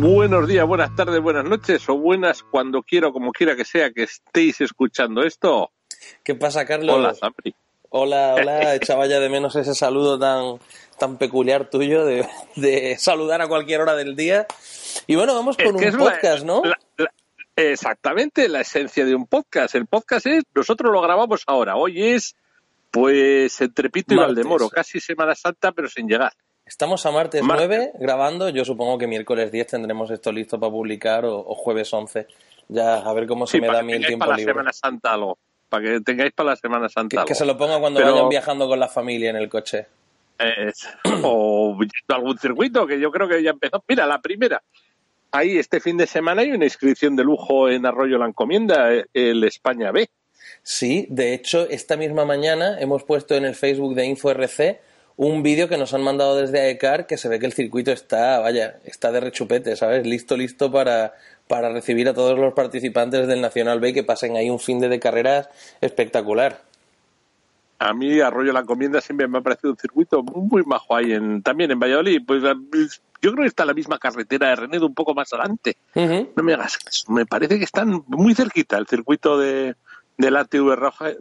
Buenos días, buenas tardes, buenas noches o buenas cuando quiera o como quiera que sea que estéis escuchando esto. ¿Qué pasa, Carlos? Hola, Zapri. Hola, hola. Echaba ya de menos ese saludo tan, tan peculiar tuyo de, de saludar a cualquier hora del día. Y bueno, vamos con Es que un la- podcast, ¿no? la- la- exactamente, la esencia de un podcast. El podcast es, nosotros lo grabamos ahora. Hoy es, pues, entre Pito y. Valdemoro, casi Semana Santa, pero sin llegar. Estamos a martes Martes. 9 grabando. Yo supongo que miércoles 10 tendremos esto listo para publicar o, o jueves 11. Ya a ver cómo se Sí, me da a mí el tiempo para la libre. Semana Santa algo. Para que tengáis para la Semana Santa Que, algo. que se lo ponga cuando Pero- vayan viajando con la familia en el coche. Eh, o algún circuito que yo creo que ya empezó. Mira, la primera. Ahí este fin de semana hay una inscripción de lujo en Arroyo la Encomienda, el España B. Sí, de hecho, esta misma mañana hemos puesto en el Facebook de InfoRC un vídeo que nos han mandado desde AECAR que se ve que el circuito está, vaya, está de rechupete, ¿sabes? Listo, listo para, para recibir a todos los participantes del Nacional B que pasen ahí un fin de, de carreras espectacular. A mí Arroyo la Encomienda siempre me ha parecido un circuito muy majo ahí en, también en Valladolid. Pues yo creo que está la misma carretera de Renedo un poco más adelante. No me hagas caso, me parece que están muy cerquita el circuito de del ATV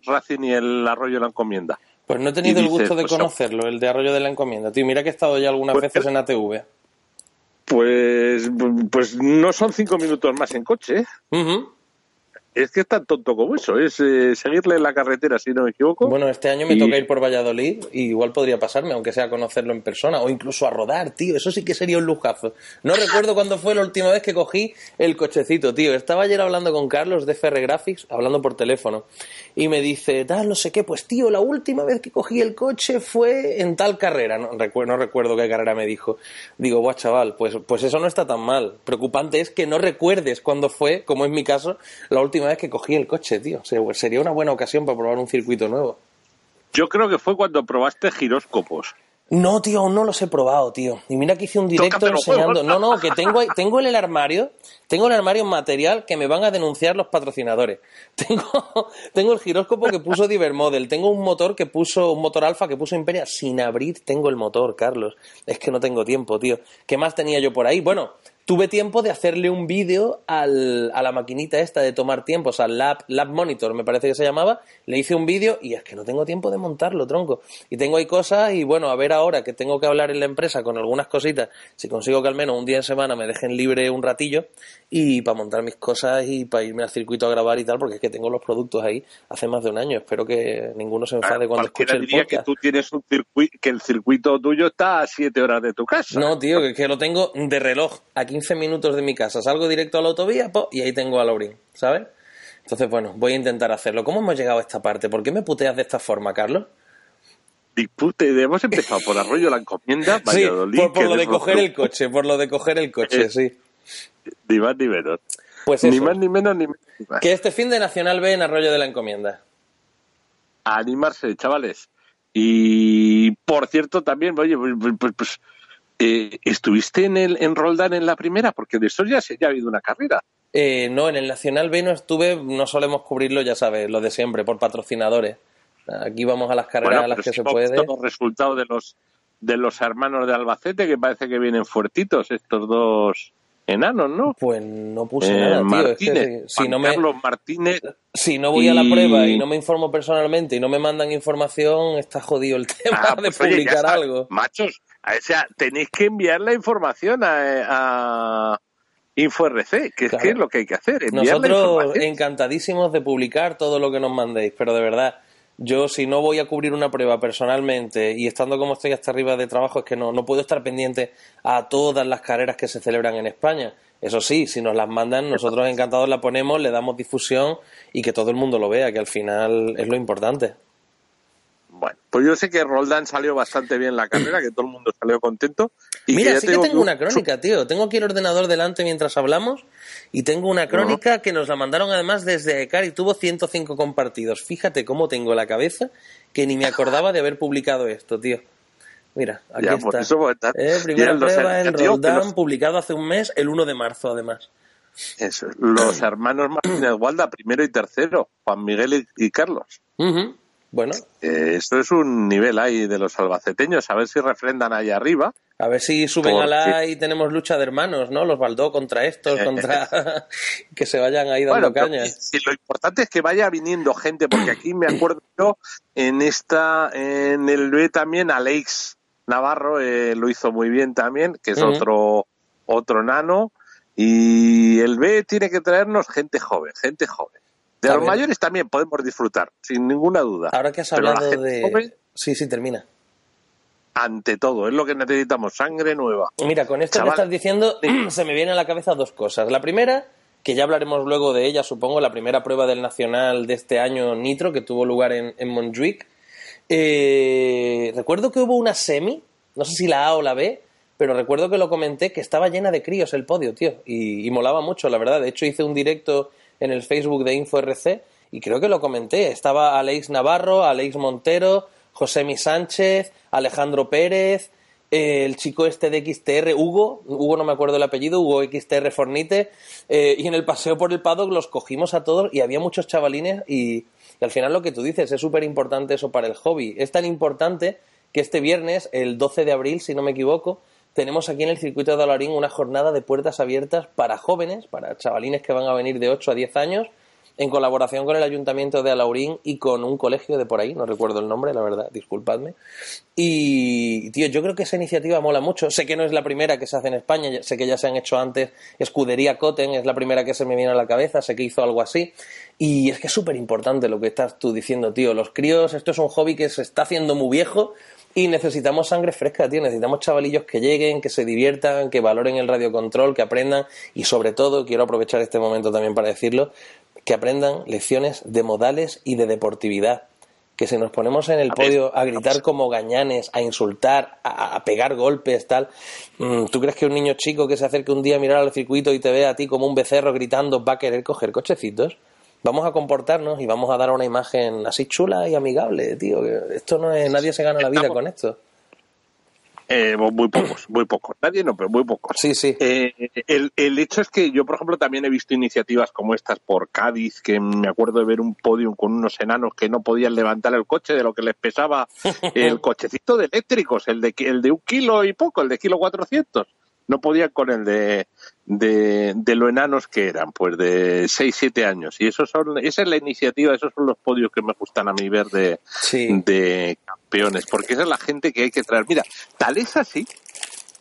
Racing y el Arroyo la Encomienda. Pues no he tenido el gusto dices, de pues, conocerlo, el de Arroyo de la Encomienda. Tío, mira que he estado ya algunas Pues, veces en ATV. Pues, pues no son cinco minutos más en coche, ¿eh? Es que es tan tonto como eso, es eh, seguirle la carretera, si no me equivoco. Bueno, este año me Y- toca ir por Valladolid y igual podría pasarme, aunque sea conocerlo en persona o incluso a rodar, tío. Eso sí que sería un lujazo. No recuerdo cuándo fue la última vez que cogí el cochecito, tío. Estaba ayer hablando con Carlos de FR Graphics, hablando por teléfono, y me dice, tal, no sé qué, pues tío, la última vez que cogí el coche fue en tal carrera. No, recu- no recuerdo qué carrera me dijo. Digo, guau, chaval, pues, pues eso no está tan mal. Preocupante es que no recuerdes cuándo fue, como es mi caso, la última vez que cogí el coche, tío. O sea, sería una buena ocasión para probar un circuito nuevo. Yo creo que fue cuando probaste giróscopos. No, tío, aún no los he probado, tío. Y mira que hice un directo enseñando. No, no, que tengo, tengo en el armario, tengo en el armario material que me van a denunciar los patrocinadores. Tengo, tengo el giróscopo que puso Divermodel, tengo un motor que puso, un motor alfa que puso Imperia. Sin abrir tengo el motor, Carlos. Es que no tengo tiempo, tío. ¿Qué más tenía yo por ahí? Bueno, tuve tiempo de hacerle un vídeo al, a la maquinita esta de tomar tiempos, al Lab, Lab Monitor, me parece que se llamaba. Le hice un vídeo y es que no tengo tiempo de montarlo, tronco. Y tengo ahí cosas y bueno, a ver ahora que tengo que hablar en la empresa con algunas cositas, si consigo que al menos un día en semana me dejen libre un ratillo y para montar mis cosas y para irme al circuito a grabar y tal, porque es que tengo los productos ahí hace más de un año. Espero que ninguno se enfade cuando escuche el diría que tú tienes un circuito, que el circuito tuyo está a siete horas de tu casa. No, tío, que, que lo tengo de reloj 15 minutos de mi casa. Salgo directo a la autovía po, y ahí tengo a Laurín, ¿sabes? Entonces, bueno, voy a intentar hacerlo. ¿Cómo hemos llegado a esta parte? ¿Por qué me puteas de esta forma, Carlos? Dispute, hemos empezado por Arroyo la Encomienda, Sí, por, lo de coger el coche, por lo de coger el coche, Eh, sí. Ni más ni menos. Pues Ni eso, más ni menos ni menos. ni más. que este fin de Nacional B en Arroyo de la Encomienda. A animarse, chavales. Y por cierto, también, oye, pues, pues, pues, eh, ¿estuviste en el en Roldán en la primera? Porque de eso ya, se, ya ha habido una carrera. Eh, no, en el Nacional B no estuve, no solemos cubrirlo, ya sabes, lo de siempre, por patrocinadores. Aquí vamos a las carreras a las que se puede. los resultados de los de los hermanos de Albacete, que parece que vienen fuertitos estos dos enanos, ¿no? Pues no puse Eh, nada, tío. Es que Martínez, si, no me, Carlos Martínez si no voy a la prueba y no me informo personalmente y no me mandan información, está jodido el tema Ah, de pues, oye, publicar algo. Machos, o sea, tenéis que enviar la información a, a InfoRC, que es que es lo que hay que hacer, Nosotros encantadísimos de publicar todo lo que nos mandéis, pero de verdad, yo si no voy a cubrir una prueba personalmente y estando como estoy hasta arriba de trabajo, es que no, no puedo estar pendiente a todas las carreras que se celebran en España. Eso sí, si nos las mandan, nosotros encantados la ponemos, le damos difusión y que todo el mundo lo vea, que al final es lo importante. Bueno, pues yo sé que Roldán salió bastante bien la carrera, que todo el mundo salió contento. Y Mira, sí que tengo una crónica, tío. Tengo aquí el ordenador delante mientras hablamos y tengo una crónica que nos la mandaron además desde ECAR y tuvo 105 compartidos. Fíjate cómo tengo la cabeza que ni me acordaba de haber publicado esto, tío. Mira, aquí Ya, está. eso, pues, Eh, primera los- prueba en Roldán, los- publicado hace un mes, el 1 de marzo, además. Eso, los hermanos Martínez Gualda, primero y tercero, Juan Miguel y, y Carlos. Ujú. Bueno, Eh, esto es un nivel ahí de los albaceteños, a ver si refrendan ahí arriba. a ver si suben Porque- a la y tenemos lucha de hermanos, ¿no? Los Baldó contra estos, contra... que se vayan ahí dando Bueno, caña. y- y lo importante es que vaya viniendo gente, porque aquí me acuerdo yo, en esta, en el B también, Alex Navarro eh, lo hizo muy bien también, que es otro, otro nano, y el B tiene que traernos gente joven, gente joven. De los mayores también podemos disfrutar, sin ninguna duda. Ahora que has hablado de... joven, Sí, sí, termina. ante todo, es lo que necesitamos, sangre nueva. Mira, con esto Chaval. que estás diciendo, se me vienen a la cabeza dos cosas. La primera, que ya hablaremos luego de ella, supongo, la primera prueba del Nacional de este año Nitro, que tuvo lugar en, en Montjuic. Eh, recuerdo que hubo una semi, no sé si la A o la B, pero recuerdo que lo comenté, que estaba llena de críos el podio, tío, y, y molaba mucho, la verdad. De hecho, hice un directo en el Facebook de InfoRC y creo que lo comenté. Estaba Alex Navarro, Alex Montero, Josemi Sánchez, Alejandro Pérez, eh, el chico este de XTR, Hugo, Hugo no me acuerdo el apellido, Hugo XTR Fornite, eh, y en el paseo por el paddock los cogimos a todos y había muchos chavalines y, y al final lo que tú dices es súper importante eso para el hobby. Es tan importante que este viernes, el 12 de abril, si no me equivoco, tenemos aquí en el circuito de Alaurín una jornada de puertas abiertas para jóvenes, para chavalines que van a venir de 8 a 10 años, en colaboración con el Ayuntamiento de Alaurín y con un colegio de por ahí, no recuerdo el nombre, la verdad, disculpadme. Y, tío, yo creo que esa iniciativa mola mucho. Sé que no es la primera que se hace en España, sé que ya se han hecho antes. Escudería Coten es la primera que se me viene a la cabeza, sé que hizo algo así. Y es que es súper importante lo que estás tú diciendo, tío. Los críos, esto es un hobby que se está haciendo muy viejo y necesitamos sangre fresca, tío. Necesitamos chavalillos que lleguen, que se diviertan, que valoren el radiocontrol, que aprendan y sobre todo, quiero aprovechar este momento también para decirlo, que aprendan lecciones de modales y de deportividad. Que si nos ponemos en el A ver, podio a gritar como gañanes, a insultar, a, a pegar golpes, tal. mm, ¿Tú crees que un niño chico que se acerque un día a mirar al circuito y te ve a ti como un becerro gritando va a querer coger cochecitos? Vamos a comportarnos y vamos a dar una imagen así chula y amigable, tío. Esto no es, nadie se gana la vida con esto. Eh, muy pocos, muy pocos. Nadie no, pero muy pocos. Sí, sí. Eh, el, el hecho es que yo, por ejemplo, también he visto iniciativas como estas por Cádiz, que me acuerdo de ver un podium con unos enanos que no podían levantar el coche de lo que les pesaba el cochecito de eléctricos, el de, el de un kilo y poco, el de kilo cuatrocientos. No podían con el de, de, de lo enanos que eran, pues de 6, 7 años. Y eso son, esa es la iniciativa, esos son los podios que me gustan a mí ver de, Sí. de campeones, porque esa es la gente que hay que traer. Mira, tal es así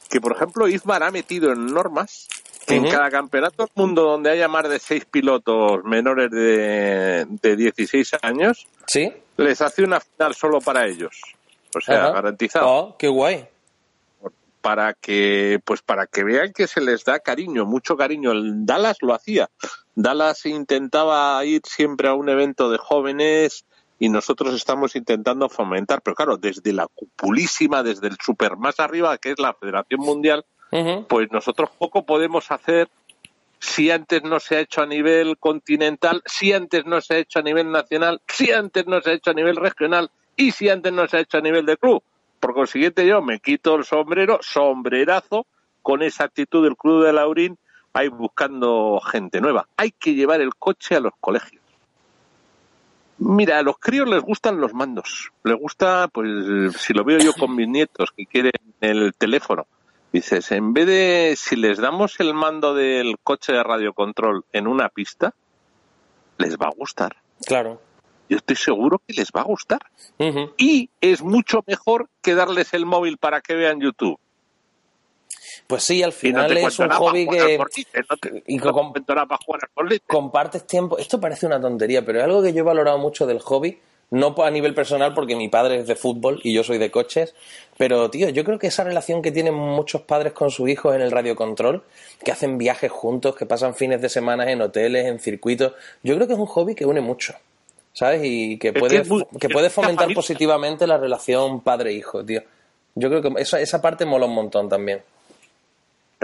que, por ejemplo, Ismar ha metido en normas que en cada campeonato del mundo donde haya más de seis pilotos menores de, de 16 años, ¿Sí? les hace una final solo para ellos. O sea, garantizado. Oh, qué guay. Para que, pues para que vean que se les da cariño, mucho cariño. El Dallas lo hacía. Dallas intentaba ir siempre a un evento de jóvenes y nosotros estamos intentando fomentar, pero claro, desde la cupulísima, desde el super más arriba, que es la Federación Mundial, pues nosotros poco podemos hacer si antes no se ha hecho a nivel continental, si antes no se ha hecho a nivel nacional, si antes no se ha hecho a nivel regional y si antes no se ha hecho a nivel de club. Por consiguiente, yo me quito el sombrero, sombrerazo, con esa actitud del Club de Laurín, ahí buscando gente nueva. Hay que llevar el coche a los colegios. Mira, a los críos les gustan los mandos. Les gusta, pues, si lo veo yo con mis nietos que quieren el teléfono. Dices, en vez de, si les damos el mando del coche de radiocontrol en una pista, les va a gustar. Claro. Yo estoy seguro que les va a gustar. Y es mucho mejor que darles el móvil para que vean YouTube. Pues sí, al no final es un hobby que no te, y no compartes tiempo. Esto parece una tontería, pero es algo que yo he valorado mucho del hobby. No a nivel personal, porque mi padre es de fútbol y yo soy de coches. Pero, tío, yo creo que esa relación que tienen muchos padres con sus hijos en el radiocontrol, que hacen viajes juntos, que pasan fines de semana en hoteles, en circuitos, yo creo que es un hobby que une mucho. ¿Sabes? Y que puede, es que puede es fomentar positivamente la relación padre-hijo, tío. Yo creo que esa, esa parte mola un montón también.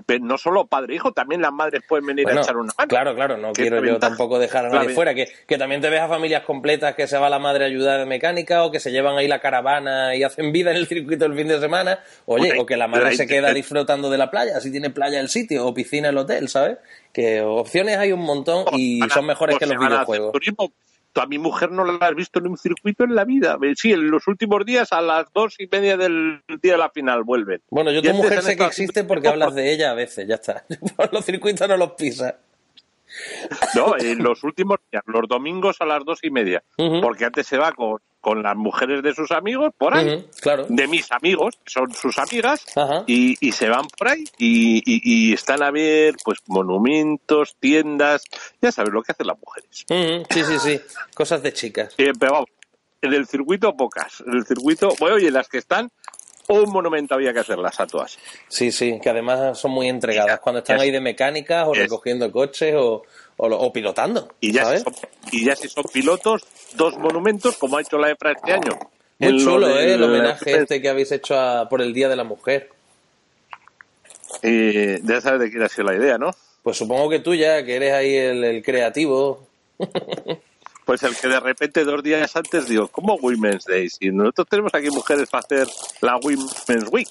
Pero no solo padre e hijo, también las madres pueden venir Bueno, a echar una mano. claro, claro, no quiero yo ventaja. tampoco dejar a nadie fuera. Que, que también te ves a familias completas que se va la madre a ayudar de mecánica o que se llevan ahí la caravana y hacen vida en el circuito el fin de semana. Oye, o que la madre se queda disfrutando de la playa, si tiene playa el sitio o piscina el hotel, ¿sabes? Que opciones hay un montón y Van a- son mejores o que los videojuegos. turismo. Tú a mi mujer no la has visto en un circuito en la vida. Sí, en los últimos días a las dos y media del día de la final vuelven. Bueno, yo tu mujer sé que existe porque hablas de ella a veces, ya está. los circuitos no los pisas. No, en los últimos días, los domingos a las dos y media. Porque antes se va con, con las mujeres de sus amigos por ahí, claro. de mis amigos, que son sus amigas, y, y se van por ahí y, y- y están a ver pues monumentos, tiendas, ya sabes lo que hacen las mujeres. Sí, sí, sí. Cosas de chicas. Eh, pero vamos, en el circuito pocas. En el circuito, bueno, oye, las que están, un monumento había que hacerlas a todas. Sí, sí, que además son muy entregadas cuando están Es- ahí de mecánicas o es- recogiendo coches o, o, lo- o pilotando. Y ya, si son, y ya si son pilotos, dos monumentos, como ha hecho la EFRA este año. Muy En lo chulo, ¿eh? El homenaje este que habéis hecho a- por el Día de la Mujer. Eh, ya sabes de quién ha sido la idea, ¿no? Pues supongo que tú ya, que eres ahí el, el creativo. Pues el que de repente dos días antes digo, ¿cómo Women's Day? Si nosotros tenemos aquí mujeres para hacer la Women's Week.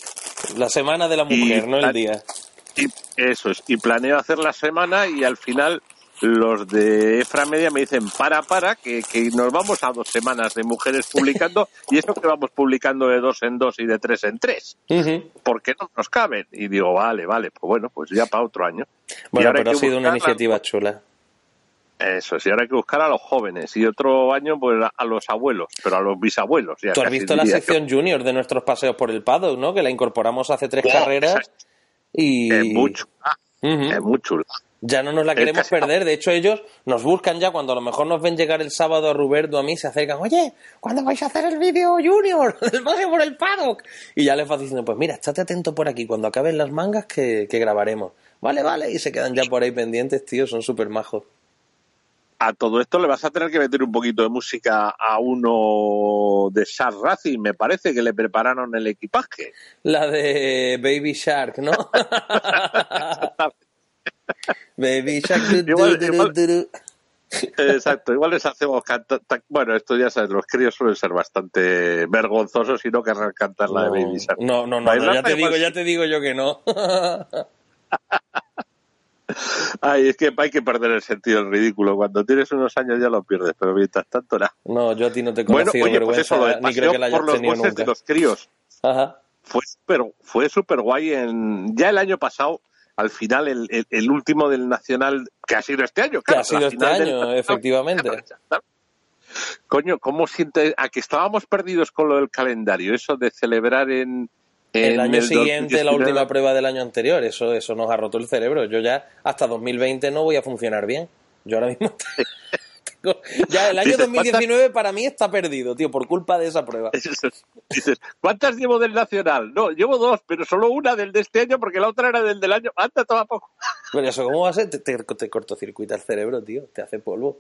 La semana de la mujer, Y- no el día. Y eso es. Y planeo hacer la semana y al final los de Efra Media me dicen, para, para, que, que nos vamos a dos semanas de mujeres publicando y eso que vamos publicando de dos en dos y de tres en tres. Ujú. porque no nos caben? Y digo, vale, vale, pues bueno, pues ya para otro año. Bueno, pero ha sido una iniciativa chula. Eso, sí, ahora hay que buscar a los jóvenes y otro año pues a- los abuelos, pero a los bisabuelos. Ya Tú has visto la diría yo. sección junior de nuestros paseos por el paddock, ¿no? Que la incorporamos hace tres Oh, carreras esa y Es muy chula, es muy chula. ya no nos la Es queremos perder. De hecho, ellos nos buscan ya cuando a lo mejor nos ven llegar el sábado a Ruberto a mí, se acercan, oye, ¿cuándo vais a hacer el vídeo junior del paseo por el paddock? Y ya les vas diciendo, pues mira, estate atento por aquí, cuando acaben las mangas que, que grabaremos. Vale, vale, y se quedan ya por ahí pendientes, tío, son súper majos. A todo esto le vas a tener que meter un poquito de música a uno de Shark Racing, me parece que le prepararon el equipaje. La de Baby Shark, ¿no? Baby Shark. du- du- Igual- du- du- igual- du- du. Exacto, igual les hacemos cantar. Bueno, esto ya sabes, los críos suelen ser bastante vergonzosos y no querrán cantar la de Baby Shark. no, no, no, no, ya te digo, ya te digo yo que no. Ay, es que hay que perder el sentido del ridículo. Cuando tienes unos años ya lo pierdes, pero mientras tanto, nada. No, yo a ti no te he Bueno, oye, pues eso, lo ni creo que la por los nunca. de los críos Ajá. fue súper fue super guay. En, ya el año pasado, al final, el, el- el último del Nacional, que ha sido este año, Que claro, ha sido este año, Nacional, efectivamente. Coño, ¿cómo siente a que estábamos perdidos con lo del calendario? Eso de celebrar en. El año siguiente, la 2019. última prueba del año anterior, eso, eso nos ha roto el cerebro. Yo ya hasta 2020 no voy a funcionar bien. Yo ahora mismo tengo- ya el año Dices, 2019 para mí está perdido, tío, por culpa de esa prueba. Dices, ¿cuántas llevo del Nacional? No, llevo dos, pero solo una del de este año porque la otra era del del año. Anda, toma poco. Pero eso, ¿cómo va a ser? Te, te, te cortocircuita el cerebro, tío, te hace polvo.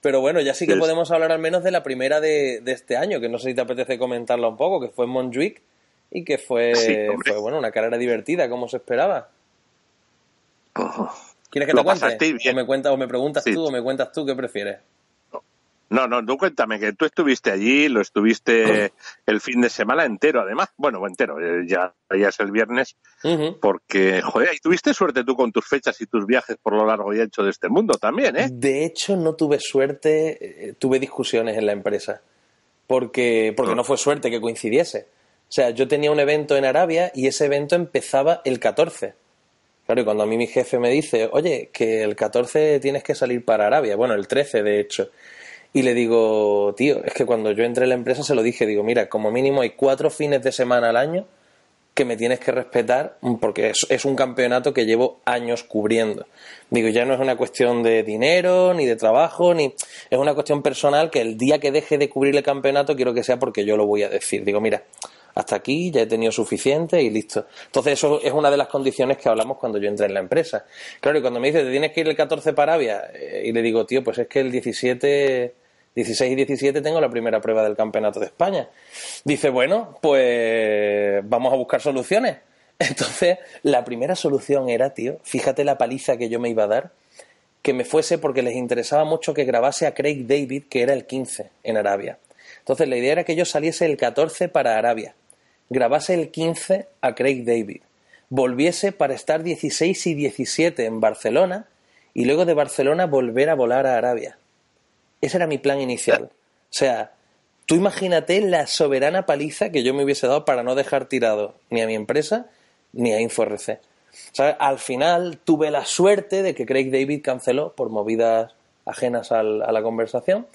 Pero bueno, ya sí que podemos hablar al menos de la primera de, de este año, que no sé si te apetece comentarla un poco, que fue en Montjuic y que fue, Sí, hombre. fue bueno, una carrera divertida, como se esperaba. ¿Quieres que te cuente? bien. O me, cuentas, o me preguntas Sí. tú, o me cuentas tú, ¿qué prefieres? No, no, tú cuéntame que tú estuviste allí, lo estuviste el fin de semana entero, además. Bueno, entero, eh, ya, ya es el viernes, porque, joder, y tuviste suerte tú con tus fechas y tus viajes por lo largo y ancho de este mundo también, ¿eh? De hecho, no tuve suerte, eh, tuve discusiones en la empresa, porque, porque Ah. no fue suerte que coincidiese. O sea, yo tenía un evento en Arabia y ese evento empezaba el 14. Claro, y cuando a mí mi jefe me dice, oye, que el 14 tienes que salir para Arabia, bueno, el 13 de hecho, y le digo, tío, es que cuando yo entré en la empresa se lo dije, digo, mira, como mínimo hay cuatro fines de semana al año que me tienes que respetar porque es, es un campeonato que llevo años cubriendo. Digo, ya no es una cuestión de dinero, ni de trabajo, ni es una cuestión personal que el día que deje de cubrir el campeonato quiero que sea porque yo lo voy a decir. Digo, mira, hasta aquí ya he tenido suficiente y listo. Entonces eso es una de las condiciones que hablamos cuando yo entré en la empresa. Claro, y cuando me dice, te tienes que ir el 14 para Arabia, eh, y le digo, tío, pues es que el 17 16 y 17 tengo la primera prueba del Campeonato de España. Dice, bueno, pues vamos a buscar soluciones. Entonces, la primera solución era, tío, fíjate la paliza que yo me iba a dar, que me fuese porque les interesaba mucho que grabase a Craig David, que era el 15 en Arabia. Entonces, la idea era que yo saliese el 14 para Arabia, grabase el 15 a Craig David, volviese para estar 16 y 17 en Barcelona y luego de Barcelona volver a volar a Arabia. Ese era mi plan inicial. O sea, tú imagínate la soberana paliza que yo me hubiese dado para no dejar tirado ni a mi empresa ni a InfoRC. ¿Sabes? Al final tuve la suerte de que Craig David canceló por movidas ajenas al- a la conversación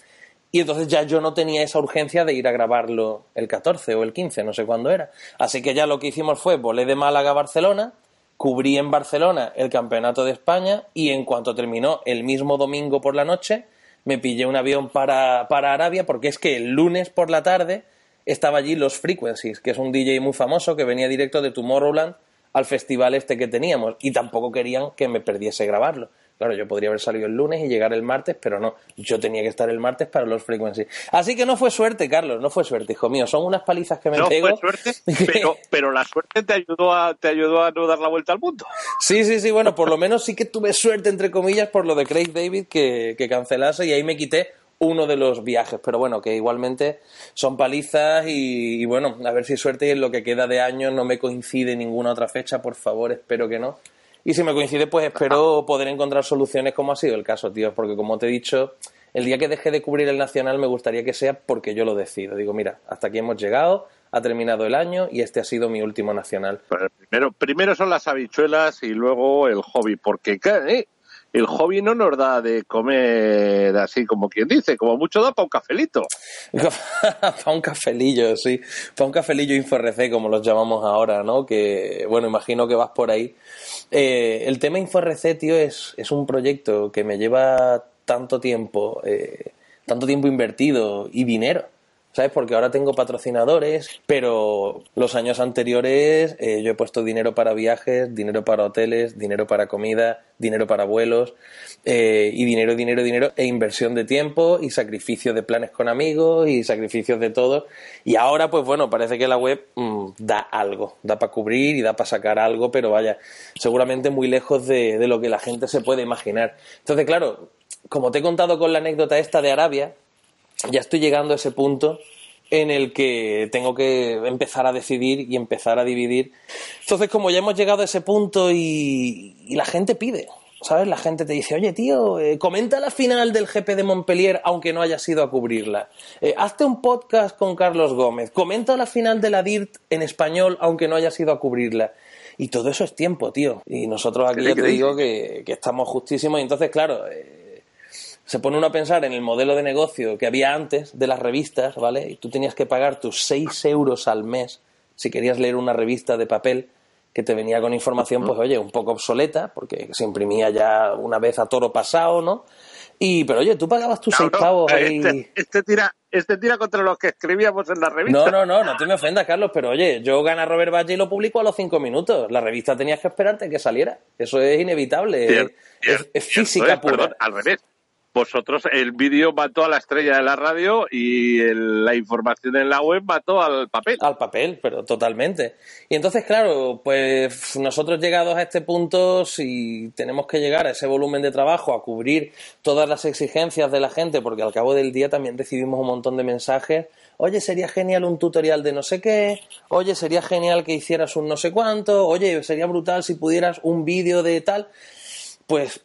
y entonces ya yo no tenía esa urgencia de ir a grabarlo el 14 o el 15, no sé cuándo era. Así que ya lo que hicimos fue volé de Málaga a Barcelona, cubrí en Barcelona el Campeonato de España y en cuanto terminó el mismo domingo por la noche, me pillé un avión para, para Arabia porque es que el lunes por la tarde estaba allí Los Frequencies, que es un DJ muy famoso que venía directo de Tomorrowland al festival este que teníamos y tampoco querían que me perdiese grabarlo. Claro, yo podría haber salido el lunes y llegar el martes, pero no, yo tenía que estar el martes para los frequencies. Así que no fue suerte, Carlos, no fue suerte, hijo mío, son unas palizas que me No pego. fue suerte, pero, pero la suerte te ayudó, a, te ayudó a no dar la vuelta al mundo. Sí, sí, sí, bueno, por lo menos sí que tuve suerte, entre comillas, por lo de Craig David que, que cancelase y ahí me quité uno de los viajes, pero bueno, que igualmente son palizas y, y bueno, a ver si suerte y en lo que queda de año no me coincide ninguna otra fecha, por favor, espero que no. Y si me coincide, pues espero poder encontrar soluciones como ha sido el caso, tío, porque como te he dicho, el día que deje de cubrir el Nacional me gustaría que sea porque yo lo decido. Digo, mira, hasta aquí hemos llegado, ha terminado el año y este ha sido mi último Nacional. Pero primero, primero son las habichuelas y luego el hobby, porque eh, el hobby no nos da de comer así como quien dice, como mucho da para un cafelito. para un cafelillo, sí. Para un cafelillo InfoRC, como los llamamos ahora, ¿no? Que, bueno, imagino que vas por ahí. Eh, el tema InfoRC, tío, es, es un proyecto que me lleva tanto tiempo, eh, tanto tiempo invertido y dinero. ¿Sabes? Porque ahora tengo patrocinadores, pero los años anteriores eh, yo he puesto dinero para viajes, dinero para hoteles, dinero para comida, dinero para vuelos, eh, y dinero, dinero, dinero, e inversión de tiempo y sacrificio de planes con amigos y sacrificios de todo. Y ahora, pues bueno, parece que la web mm, da algo, da para cubrir y da para sacar algo, pero vaya, seguramente muy lejos de, de lo que la gente se puede imaginar. Entonces, claro, como te he contado con la anécdota esta de Arabia, ya estoy llegando a ese punto en el que tengo que empezar a decidir y empezar a dividir. Entonces, como ya hemos llegado a ese punto y, y la gente pide, ¿sabes? La gente te dice, oye, tío, eh, comenta la final del GP de Montpellier aunque no hayas ido a cubrirla. Eh, hazte un podcast con Carlos Gómez. Comenta la final de la DIRT en español aunque no hayas ido a cubrirla. Y todo eso es tiempo, tío. Y nosotros aquí ¿Qué ya te digo que, que estamos justísimos. Y entonces, claro, eh, se pone uno a pensar en el modelo de negocio que había antes de las revistas, ¿vale? Y tú tenías que pagar tus 6 euros al mes si querías leer una revista de papel que te venía con información, pues oye, un poco obsoleta, porque se imprimía ya una vez a toro pasado, ¿no? Y, pero oye, tú pagabas tus No, 6 no, pavos ahí. este, este tira, este tira contra los que escribíamos en la revista. No, no, no, no te me ofendas, Carlos, pero oye, yo gana Robert Valle y lo publico a los 5 minutos. La revista tenías que esperarte que saliera. Eso es inevitable. Es, cierto física es, pura. perdón, al revés. Vosotros, el vídeo mató a la estrella de la radio y el- la información en la web mató al papel. Al papel, pero totalmente. Y entonces, claro, pues nosotros llegados a este punto, si tenemos que llegar a ese volumen de trabajo, a cubrir todas las exigencias de la gente, porque al cabo del día también recibimos un montón de mensajes, oye, sería genial un tutorial de no sé qué, oye, sería genial que hicieras un no sé cuánto, oye, sería brutal si pudieras un vídeo de tal, pues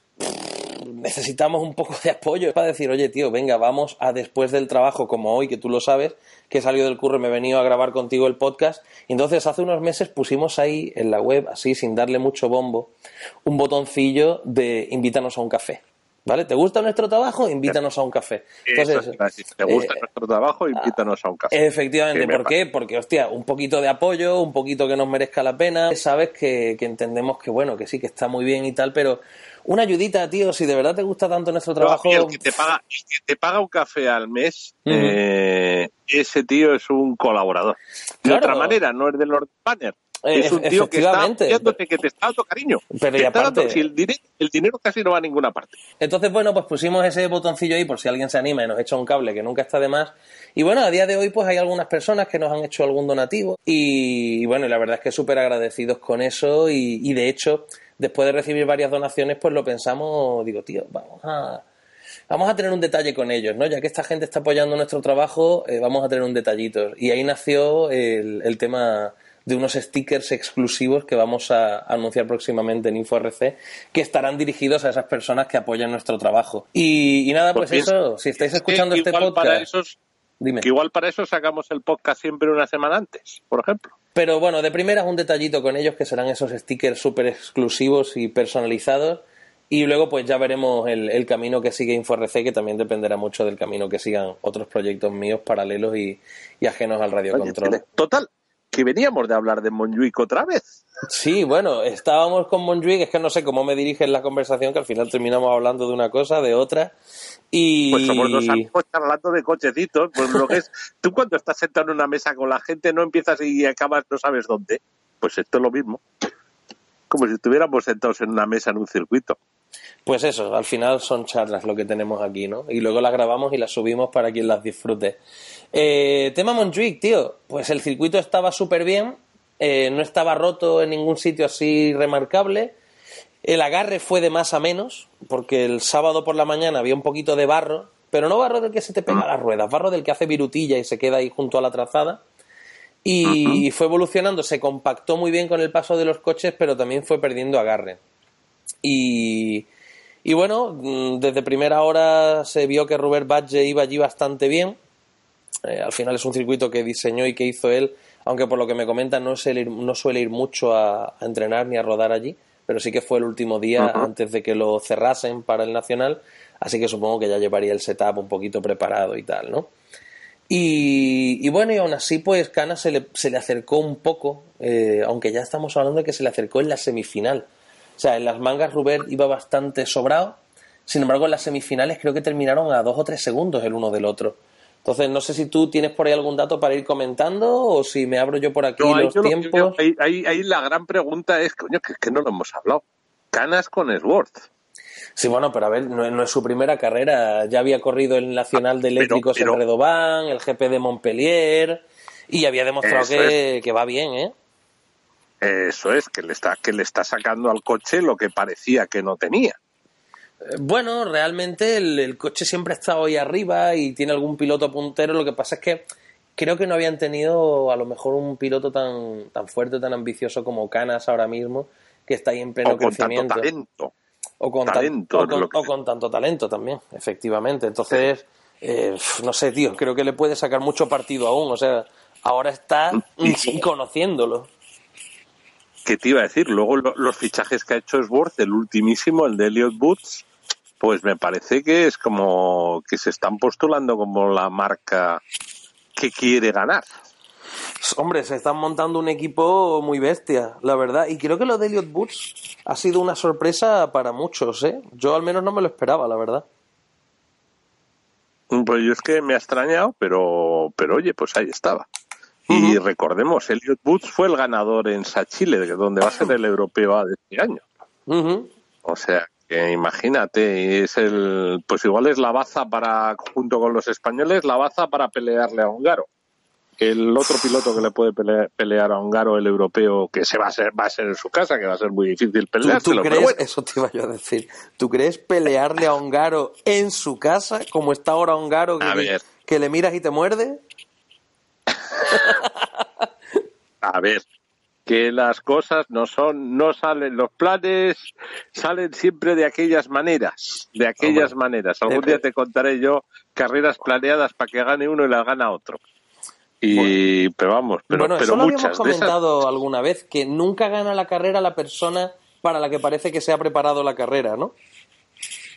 necesitamos un poco de apoyo para decir, oye, tío, venga, vamos a después del trabajo, como hoy, que tú lo sabes, que he salido del curro y me he venido a grabar contigo el podcast. Entonces, hace unos meses pusimos ahí en la web, así, sin darle mucho bombo, un botoncillo de invítanos a un café. ¿Vale? ¿Te gusta nuestro trabajo? Invítanos a un café. Eso te iba a decir. ¿Te gusta eh, nuestro trabajo? Invítanos a un café. Efectivamente, ¿por qué? Porque, hostia, un poquito de apoyo, un poquito que nos merezca la pena. Sabes que, que entendemos que, bueno, que sí, que está muy bien y tal, pero una ayudita, tío, si de verdad te gusta tanto nuestro trabajo. El que te paga, el que te paga un café al mes, eh, ese tío es un colaborador. De Claro. otra manera, no es de los banners. Eh, es un tío que está apoyándote, que te está dando cariño. Pero y aparte- dando- si el, dinero, el dinero casi no va a ninguna parte. Entonces, bueno, pues pusimos ese botoncillo ahí por si alguien se anima y nos echa un cable que nunca está de más. Y bueno, a día de hoy pues hay algunas personas que nos han hecho algún donativo y, y bueno, y la verdad es que súper agradecidos con eso y, y de hecho, después de recibir varias donaciones, pues lo pensamos, digo, tío, vamos a... Vamos a tener un detalle con ellos, ¿no? Ya que esta gente está apoyando nuestro trabajo, eh, vamos a tener un detallito. Y ahí nació el, el tema de unos stickers exclusivos que vamos a anunciar próximamente en InfoRC, que estarán dirigidos a esas personas que apoyan nuestro trabajo. Y, y nada, pues, Pues eso, si estáis Es que escuchando este igual podcast, Para esos, dime. que igual para eso sacamos el podcast siempre una semana antes, por ejemplo. Pero bueno, de primeras un detallito con ellos que serán esos stickers súper exclusivos y personalizados. Y luego pues ya veremos el, el camino que sigue InfoRC, que también dependerá mucho del camino que sigan otros proyectos míos paralelos y, y ajenos al Oye, radiocontrol. total, que veníamos de hablar de Monjuic otra vez. Sí, bueno, estábamos con Monjuic, es que no sé cómo me diriges la conversación, que al final terminamos hablando de una cosa, de otra. Y... Pues somos dos amigos charlando de cochecitos. Pues lo que es, tú cuando estás sentado en una mesa con la gente no empiezas y acabas no sabes dónde. Pues esto es lo mismo. Como si estuviéramos sentados en una mesa en un circuito. Pues eso, al final son charlas lo que tenemos aquí, ¿no? Y luego las grabamos y las subimos para quien las disfrute. Eh, tema Montjuic, tío. Pues el circuito estaba súper bien, eh, no estaba roto en ningún sitio así remarcable. El agarre fue de más a menos, porque el sábado por la mañana había un poquito de barro, pero no barro del que se te pega las ruedas, barro del que hace virutilla y se queda ahí junto a la trazada. Y fue evolucionando, se compactó muy bien con el paso de los coches, pero también fue perdiendo agarre. Y, y bueno, mm, desde primera hora se vio que Robert Badge iba allí bastante bien. Eh, al final es un circuito que diseñó y que hizo él, aunque por lo que me comentan no suele ir, no suele ir mucho a, a entrenar ni a rodar allí, pero sí que fue el último día antes de que lo cerrasen para el Nacional, así que supongo que ya llevaría el setup un poquito preparado y tal, ¿no? Y, y bueno, y aún así, pues Cana se le, se le acercó un poco, eh, aunque ya estamos hablando de que se le acercó en la semifinal. O sea, en las mangas Rubert iba bastante sobrado, sin embargo, en las semifinales creo que terminaron a dos o tres segundos el uno del otro. Entonces, no sé si tú tienes por ahí algún dato para ir comentando o si me abro yo por aquí No, ahí los yo lo que tiempos. ahí, ahí- ahí la gran pregunta es, coño, que, que no lo hemos hablado. Canas con Sworth. Sí, bueno, pero a ver, no, no es su primera carrera. Ya había corrido el Nacional de Pero- Eléctricos pero- en Redobán, el GP de Montpellier, y había demostrado que, que va bien, ¿eh? Eso es, que le está, que le está sacando al coche lo que parecía que no tenía. Bueno, realmente el, el coche siempre ha estado ahí arriba y tiene algún piloto puntero. Lo que pasa es que creo que no habían tenido a lo mejor un piloto tan, tan fuerte, tan ambicioso como Canas ahora mismo, que está ahí en pleno O con tanto crecimiento. talento. o con, talento, o con- lo que- o con tanto talento también, efectivamente. Entonces, eh, no sé, tío, creo que le puede sacar mucho partido aún. O sea, ahora está conociéndolo. ¿Qué te iba a decir? Luego lo- los fichajes que ha hecho Sworth, el ultimísimo, el de Elliot Boots, pues me parece que es como que se están postulando como la marca que quiere ganar. Hombre, se están montando un equipo muy bestia, la verdad. Y creo que lo de Elliot Boots ha sido una sorpresa para muchos, ¿eh? Yo al menos no me lo esperaba, la verdad. Pues yo es que me ha extrañado, pero, pero oye, pues ahí estaba. Y recordemos, Elliot Boots fue el ganador en Sachile, donde va a ser el europeo A de este año. O sea, que imagínate, es el, pues igual es la baza para, junto con los españoles, la baza para pelearle a Hungaro. El otro piloto que le puede pele- pelear a Hungaro, el europeo, que se va a ser, va a ser en su casa, que va a ser muy difícil ¿Tú, tú pero crees, bueno. eso te iba yo a decir, ¿tú crees pelearle a Ongaro en su casa, como está ahora Ongaro, que, que le miras y te muerde? A ver, que las cosas no son, no salen, los planes salen siempre de aquellas maneras, de aquellas Hombre. maneras. Algún Eh, día te contaré yo carreras planeadas para que gane uno y las gana otro. Y, pero vamos, pero, bueno, pero eso lo habíamos muchas esas, comentado alguna vez, que nunca gana la carrera la persona para la que parece que se ha preparado la carrera, ¿no?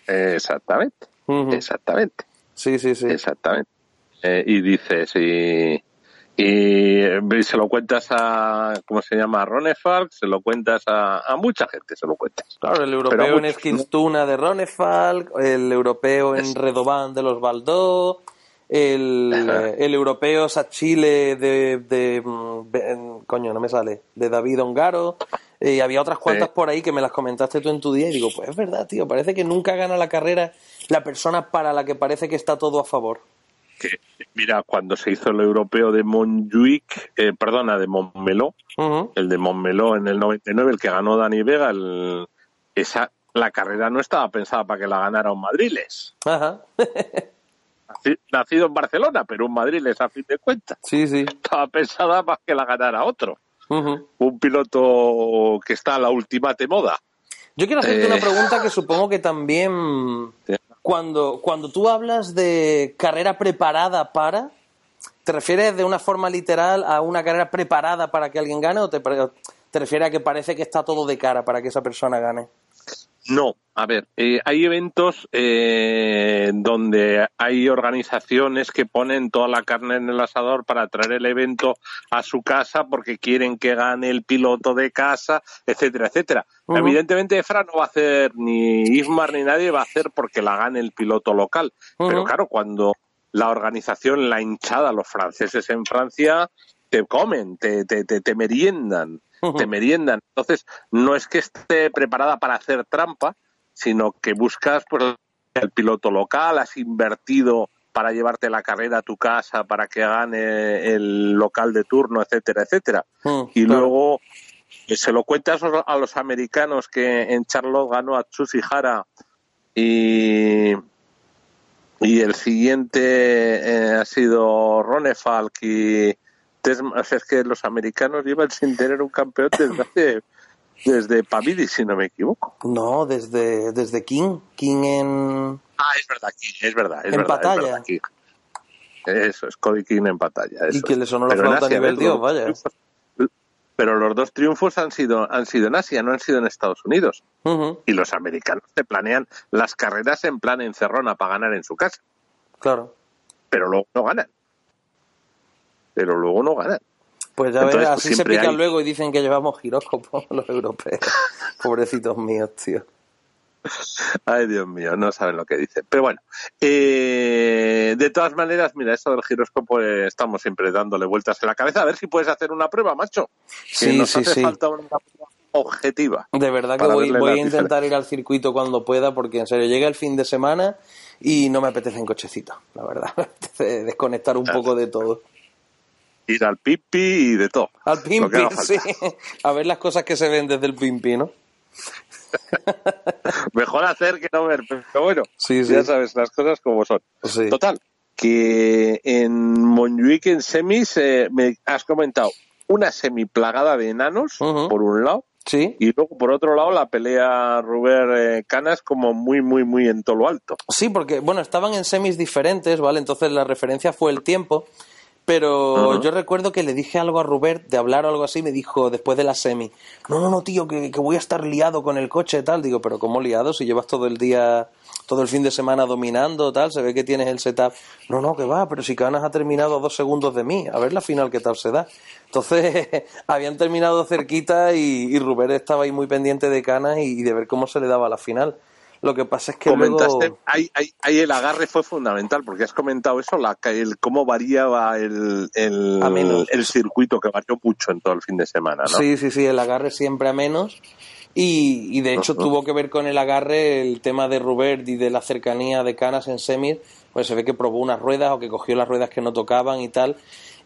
exactamente, exactamente, Sí, sí, sí. exactamente. Eh, y dices, y, y eh, se lo cuentas a, ¿cómo se llama? A Ronefalk, se lo cuentas a, a mucha gente, se lo cuentas. Claro, el europeo en Eskilstuna de Ronefalk, el europeo en Redobán de los Baldó, el, eh, el europeo Chile de, de mm, coño, no me sale, de David Ongaro, y había otras cuantas Sí. por ahí que me las comentaste tú en tu día y digo, pues es verdad, tío, parece que nunca gana la carrera la persona para la que parece que está todo a favor. Que, mira, cuando se hizo el europeo de Montjuic, eh, perdona, de Montmeló, el de Montmeló en el 99, el que ganó Dani Vega, el- esa, la carrera no estaba pensada para que la ganara un madriles. Ajá, Naci- Nacido en Barcelona, pero un madriles a fin de cuentas. sí, sí. Estaba pensada para que la ganara otro. Un piloto que está a la ultimate moda. Yo quiero hacerte Eh. una pregunta que supongo que también. Cuando, cuando tú hablas de carrera preparada para, ¿te refieres de una forma literal a una carrera preparada para que alguien gane o te, te refieres a que parece que está todo de cara para que esa persona gane? No, a ver, eh, hay eventos eh, donde hay organizaciones que ponen toda la carne en el asador para traer el evento a su casa porque quieren que gane el piloto de casa, etcétera, etcétera. Evidentemente, Fran no va a hacer ni Ismar ni nadie va a hacer porque la gane el piloto local. Pero claro, cuando la organización, la hinchada, los franceses en Francia, te comen, te, te, te, te meriendan. Te meriendan. Entonces, no es que esté preparada para hacer trampa, sino que buscas pues, el piloto local, has invertido para llevarte la carrera a tu casa para que gane el local de turno, etcétera, etcétera. Mm, Y claro. luego eh, se lo cuentas a los americanos que en Charlotte ganó a Tsushihara y, y el siguiente eh, ha sido Ronefalk y o sea, es que los americanos llevan sin tener un campeón desde hace- desde Pavidi, si no me equivoco. No, desde, desde King. King en... Ah, es verdad, King, es verdad, es En verdad. es batalla. verdad, King. Eso, es Cody King en batalla. Y que le sonó la flauta a nivel. Dios, vaya. Pero los dos triunfos han sido, han sido en Asia, no han sido en Estados Unidos. Y los americanos te planean las carreras en plan encerrona para ganar en su casa, claro. pero luego no ganan. Pero luego no ganan. Pues ya ves, pues, así se pican hay- luego y dicen que llevamos giróscopos los europeos. Pobrecitos míos, tío. Ay, Dios mío, no saben lo que dicen. Pero bueno, eh, de todas maneras, mira, eso del giróscopo eh, estamos siempre dándole vueltas en la cabeza. A ver si puedes hacer una prueba, macho. Que Sí, nos sí, hace sí. falta una prueba objetiva. De verdad que voy, voy a intentar ir al circuito cuando pueda, porque en serio llega el fin de semana y no me apetece en cochecito, la verdad. Me apetece desconectar un poco de todo. Ir al pipi y de todo. Al pimpi, sí. A ver las cosas que se ven desde el pimpi, ¿no? Mejor hacer que no ver, pero bueno, Sí, sí. ya sabes las cosas como son. Sí. Total, que en Montjuic en semis eh, me has comentado una semi plagada de enanos, por un lado, Sí. y luego por otro lado la pelea Ruber eh, Canas como muy, muy, muy en todo lo alto. Sí, porque, bueno, estaban en semis diferentes, ¿vale? Entonces la referencia fue el tiempo. Pero yo recuerdo que le dije algo a Robert de hablar o algo así, me dijo después de la semi, no, no, no, tío, que, que voy a estar liado con el coche y tal. Digo, pero ¿cómo liado? Si llevas todo el día, todo el fin de semana dominando, tal, se ve que tienes el setup. No, no, que va, pero si Canas ha terminado a dos segundos de mí, a ver la final qué tal se da. Entonces, habían terminado cerquita y, y Robert estaba ahí muy pendiente de Canas y, y de ver cómo se le daba la final. Lo que pasa es que Comentaste, luego... ahí, ahí, ahí el agarre fue fundamental, porque has comentado eso, la, el, cómo variaba el, el, A menos. el circuito, que varió mucho en todo el fin de semana, ¿no? Sí, sí, sí, el agarre siempre a menos. Y, y de hecho tuvo que ver con el agarre el tema de Robert y de la cercanía de Canas en semis. Pues se ve que probó unas ruedas o que cogió las ruedas que no tocaban y tal.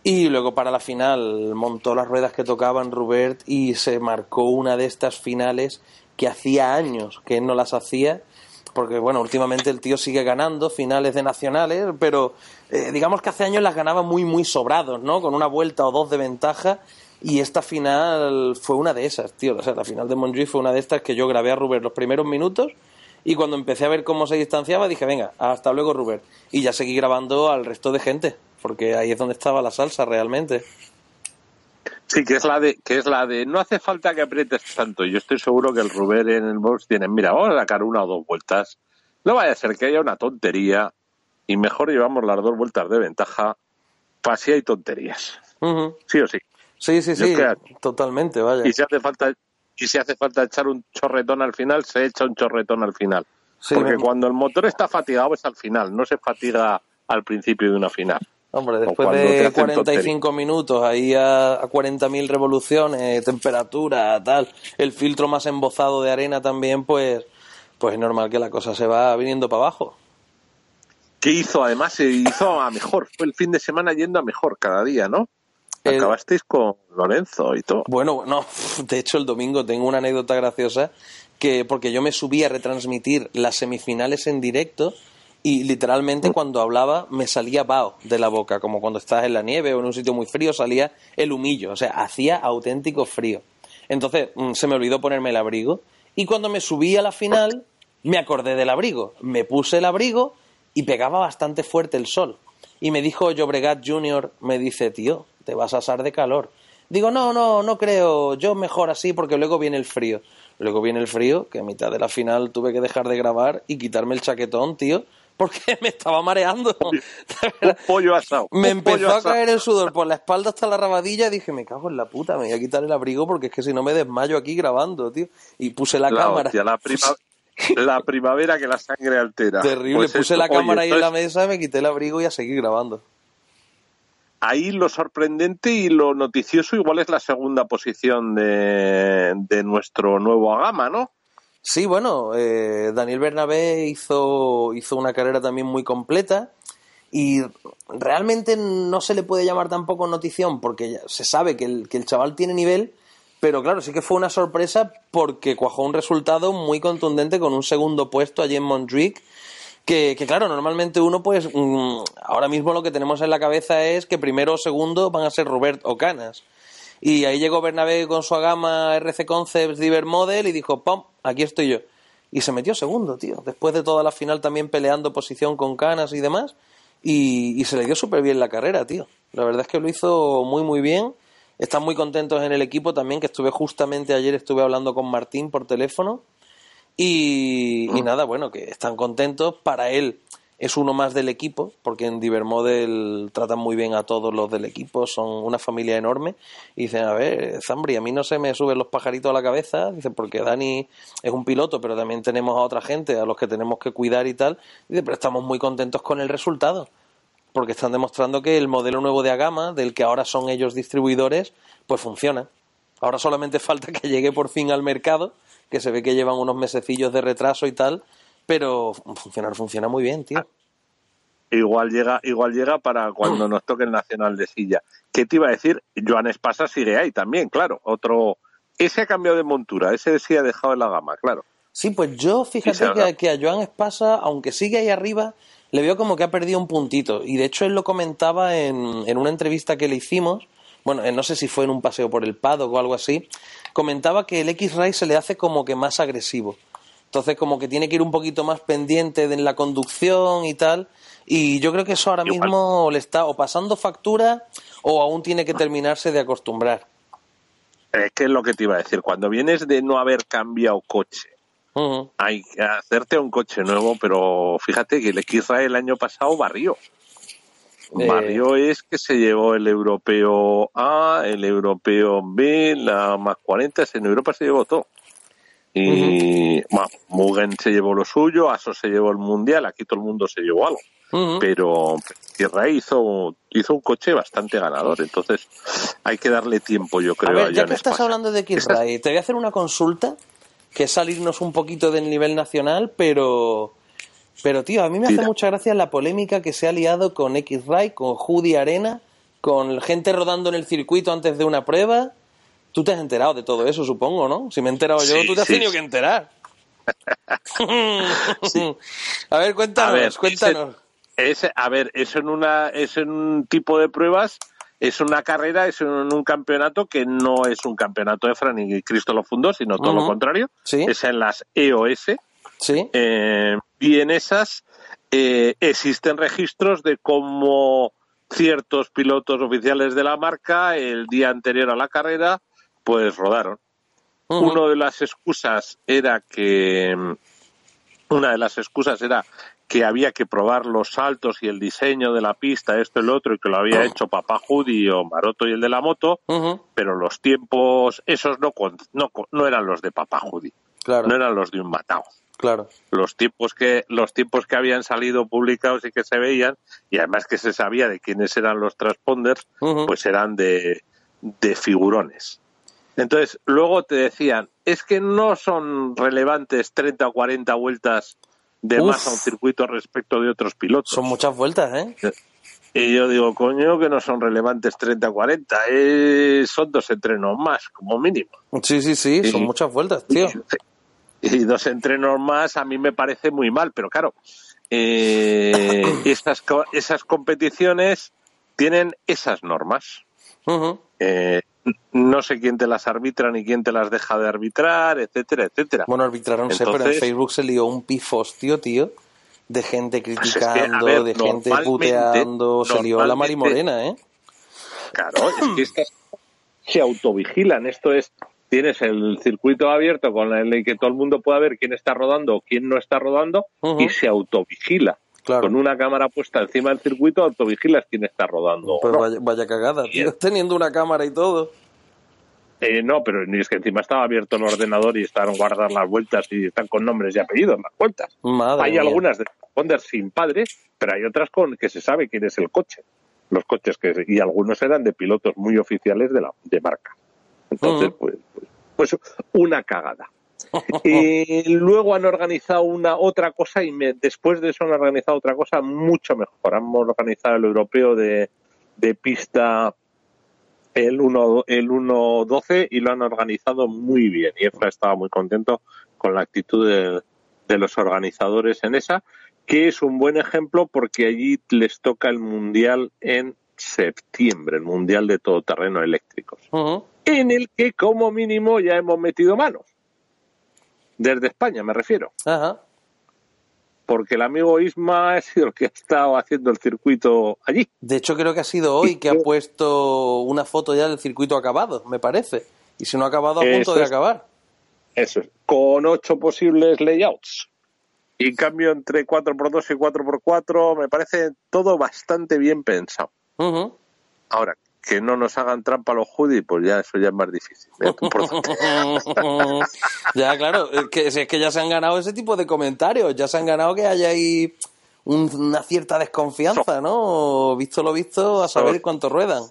Y luego para la final montó las ruedas que tocaban Robert y se marcó una de estas finales que hacía años que no las hacía. Porque bueno, últimamente el tío sigue ganando finales de nacionales, pero eh, digamos que hace años las ganaba muy, muy sobrados, ¿no? Con una vuelta o dos de ventaja. Y esta final fue una de esas, tío. O sea, la final de Montjuic fue una de estas que yo grabé a Rubén los primeros minutos y cuando empecé a ver cómo se distanciaba dije, venga, hasta luego Rubén. Y ya seguí grabando al resto de gente, porque ahí es donde estaba la salsa realmente. Sí, que es la de, que es la de no hace falta que aprietes tanto. Yo estoy seguro que el Ruber en el box tiene, mira, vamos a sacar una o dos vueltas. No vaya a ser que haya una tontería y mejor llevamos las dos vueltas de ventaja para si hay tonterías. Sí o sí. Sí, sí, Yo sí, que- totalmente, vaya. Y si hace falta y si hace falta echar un chorretón al final, se echa un chorretón al final. Sí, Porque me- cuando el motor está fatigado es al final, no se fatiga al principio de una final. Hombre, después de hacen 45 minutos ahí a, a 40.000 revoluciones, temperatura, tal, el filtro más embozado de arena también, pues, pues es normal que la cosa se va viniendo para abajo. ¿Qué hizo? Además, se hizo a mejor. Fue el fin de semana yendo a mejor cada día, ¿no? El- Acabasteis con Lorenzo y todo. Bueno, no, de hecho el domingo tengo una anécdota graciosa que porque yo me subí a retransmitir las semifinales en directo y literalmente cuando hablaba me salía vaho de la boca, como cuando estás en la nieve o en un sitio muy frío salía el humillo, o sea, hacía auténtico frío. Entonces mm, se me olvidó ponerme el abrigo y cuando me subí a la final me acordé del abrigo, me puse el abrigo y pegaba bastante fuerte el sol. Y me dijo Llobregat Jr., me dice, tío, te vas a asar de calor. Digo, no, no, no creo, yo mejor así porque luego viene el frío. Luego viene el frío, que a mitad de la final tuve que dejar de grabar y quitarme el chaquetón, tío, porque me estaba mareando. Un pollo asado. Me empezó a caer el sudor por la espalda hasta la rabadilla y dije, me cago en la puta, me voy a quitar el abrigo porque es que si no me desmayo aquí grabando, tío. Y puse la, La cámara. hostia, la, prima- la primavera que la sangre altera. Terrible, Pues puse la oye, cámara ahí en la mesa, me quité el abrigo y a seguir grabando. Ahí lo sorprendente y lo noticioso igual es la segunda posición de, de nuestro nuevo Agama, ¿no? Sí, bueno, eh, Daniel Bernabé hizo, hizo una carrera también muy completa y realmente no se le puede llamar tampoco notición porque se sabe que el, que el chaval tiene nivel, pero claro, sí que fue una sorpresa porque cuajó un resultado muy contundente con un segundo puesto allí en Montjuic. Que, que claro, normalmente uno pues mm, ahora mismo lo que tenemos en la cabeza es que primero o segundo van a ser Robert o Canas. Y ahí llegó Bernabé con su gama RC Concepts Diver Model y dijo, ¡pum! Aquí estoy yo. Y se metió segundo, tío. Después de toda la final también peleando posición con Canas y demás. Y, y se le dio súper bien la carrera, tío. La verdad es que lo hizo muy, muy bien. Están muy contentos en el equipo también, que estuve justamente ayer, estuve hablando con Martín por teléfono. Y, y nada, bueno, que están contentos. Para él es uno más del equipo, porque en Divermodel tratan muy bien a todos los del equipo, son una familia enorme. Y dicen, a ver, Zambri, a mí no se me suben los pajaritos a la cabeza, dice, porque Dani es un piloto, pero también tenemos a otra gente a los que tenemos que cuidar y tal. Dice, pero estamos muy contentos con el resultado, porque están demostrando que el modelo nuevo de Agama, del que ahora son ellos distribuidores, pues funciona. Ahora solamente falta que llegue por fin al mercado, que se ve que llevan unos mesecillos de retraso y tal, pero funcionar funciona muy bien, tío. Igual llega, igual llega para cuando nos toque el Nacional de Silla. ¿Qué te iba a decir? Joan Espasa sigue ahí también, claro. Otro. Ese ha cambiado de montura, ese sí ha dejado en la gama, claro. Sí, pues yo fíjate que, que a Joan Espasa, aunque sigue ahí arriba, le veo como que ha perdido un puntito. Y de hecho él lo comentaba en, en una entrevista que le hicimos, bueno, eh, no sé si fue en un paseo por el paddock o algo así, comentaba que el X-Ray se le hace como que más agresivo. Entonces como que tiene que ir un poquito más pendiente de la conducción y tal. Y yo creo que eso ahora Igual. mismo le está o pasando factura o aún tiene que terminarse de acostumbrar. Es que es lo que te iba a decir. Cuando vienes de no haber cambiado coche, hay que hacerte un coche nuevo, pero fíjate que el X-Ray el año pasado barrió. Eh. Barrió es que se llevó el europeo A, el europeo B, la más 40, en Europa se llevó todo. Y bueno, Mugen se llevó lo suyo, Aso se llevó el mundial, aquí todo el mundo se llevó algo. Pero X-Ray hizo, hizo un coche bastante ganador, entonces hay que darle tiempo, yo creo, A ver, ya que estás hablando de X-Ray, te voy a hacer una consulta que es salirnos un poquito del nivel nacional, pero pero tío, a mí me hace mucha gracia la polémica que se ha liado con X-Ray, con Judy Arena, con gente rodando en el circuito antes de una prueba. Tú te has enterado de todo eso, supongo, ¿no? Si me he enterado yo, Sí, tú te has sí, tenido sí. que enterar. A ver, cuéntanos, A ver, cuéntanos. Ese, ese- a ver, eso en una, es en un tipo de pruebas, es una carrera, es en un campeonato que no es un campeonato de Fran y Cristo lo fundó, sino todo lo contrario. Sí. Es en las EOS. Sí. eh, y en esas eh, existen registros de cómo ciertos pilotos oficiales de la marca el día anterior a la carrera pues rodaron. Una de las excusas era que una de las excusas era que había que probar los saltos y el diseño de la pista, esto y lo otro, y que lo había hecho Papá Judy o Maroto y el de la moto, pero los tiempos, esos no, no, no eran los de Papá Judy, Claro. no eran los de un matado. Claro. los tiempos que los tiempos que habían salido publicados y que se veían y además que se sabía de quiénes eran los transponders pues eran de, de figurones entonces luego te decían es que no son relevantes 30 o 40 vueltas de Uf. más a un circuito respecto de otros pilotos Son muchas vueltas, ¿eh? y yo digo coño que no son relevantes 30 o 40 eh, son dos entrenos más como mínimo Sí, sí, sí, son muchas vueltas, tío. y dos entrenos más a mí me parece muy mal, pero claro, eh, esas, esas competiciones tienen esas normas. Ujú. Eh, no sé quién te las arbitra ni quién te las deja de arbitrar, etcétera, etcétera. Bueno, arbitrar no sé, pero en Facebook se lió un pifostio, tío, de gente Pues es que, criticando, ver, de gente puteando, se lió la Marimorena, ¿eh? Claro, es que estas se autovigilan. Esto es, tienes el circuito abierto con el que todo el mundo pueda ver quién está rodando o quién no está rodando y se autovigila. Claro. Con una cámara puesta encima del circuito, autovigilas quién está rodando. Pues no. vaya, vaya cagada, tío, teniendo una cámara y todo. Eh, no, pero ni es que encima estaba abierto el ordenador y están guardadas las vueltas y están con nombres y apellidos las vueltas. Madre hay mía. algunas de Honda sin padres, pero hay otras con que se sabe quién es el coche. Los coches que y algunos eran de pilotos muy oficiales de la de marca. Entonces, pues, pues, pues una cagada. Y luego han organizado una otra cosa y me- después de eso han organizado otra cosa mucho mejor. Han organizado el europeo de, de pista el 1 el 1-12 y lo han organizado muy bien. Y Efra estaba muy contento con la actitud de, de los organizadores en esa, que es un buen ejemplo porque allí les toca el Mundial en septiembre, el Mundial de todoterreno eléctricos en el que como mínimo ya hemos metido manos. Desde España me refiero, Ajá. porque el amigo Isma ha sido el que ha estado haciendo el circuito allí. De hecho, creo que ha sido hoy que ha puesto una foto ya del circuito acabado, me parece. Y si no ha acabado, a punto Eso de es. acabar. Eso es, con ocho posibles layouts. Y en cambio entre 4x2 y 4x4 me parece todo bastante bien pensado. Ujú. Ahora, que no nos hagan trampa los hoodies, pues ya eso ya es más difícil. ¿eh? Ya, claro, es que, si es que ya se han ganado ese tipo de comentarios, ya se han ganado que haya ahí un- una cierta desconfianza, ¿no? Visto lo visto, a saber cuánto ruedan.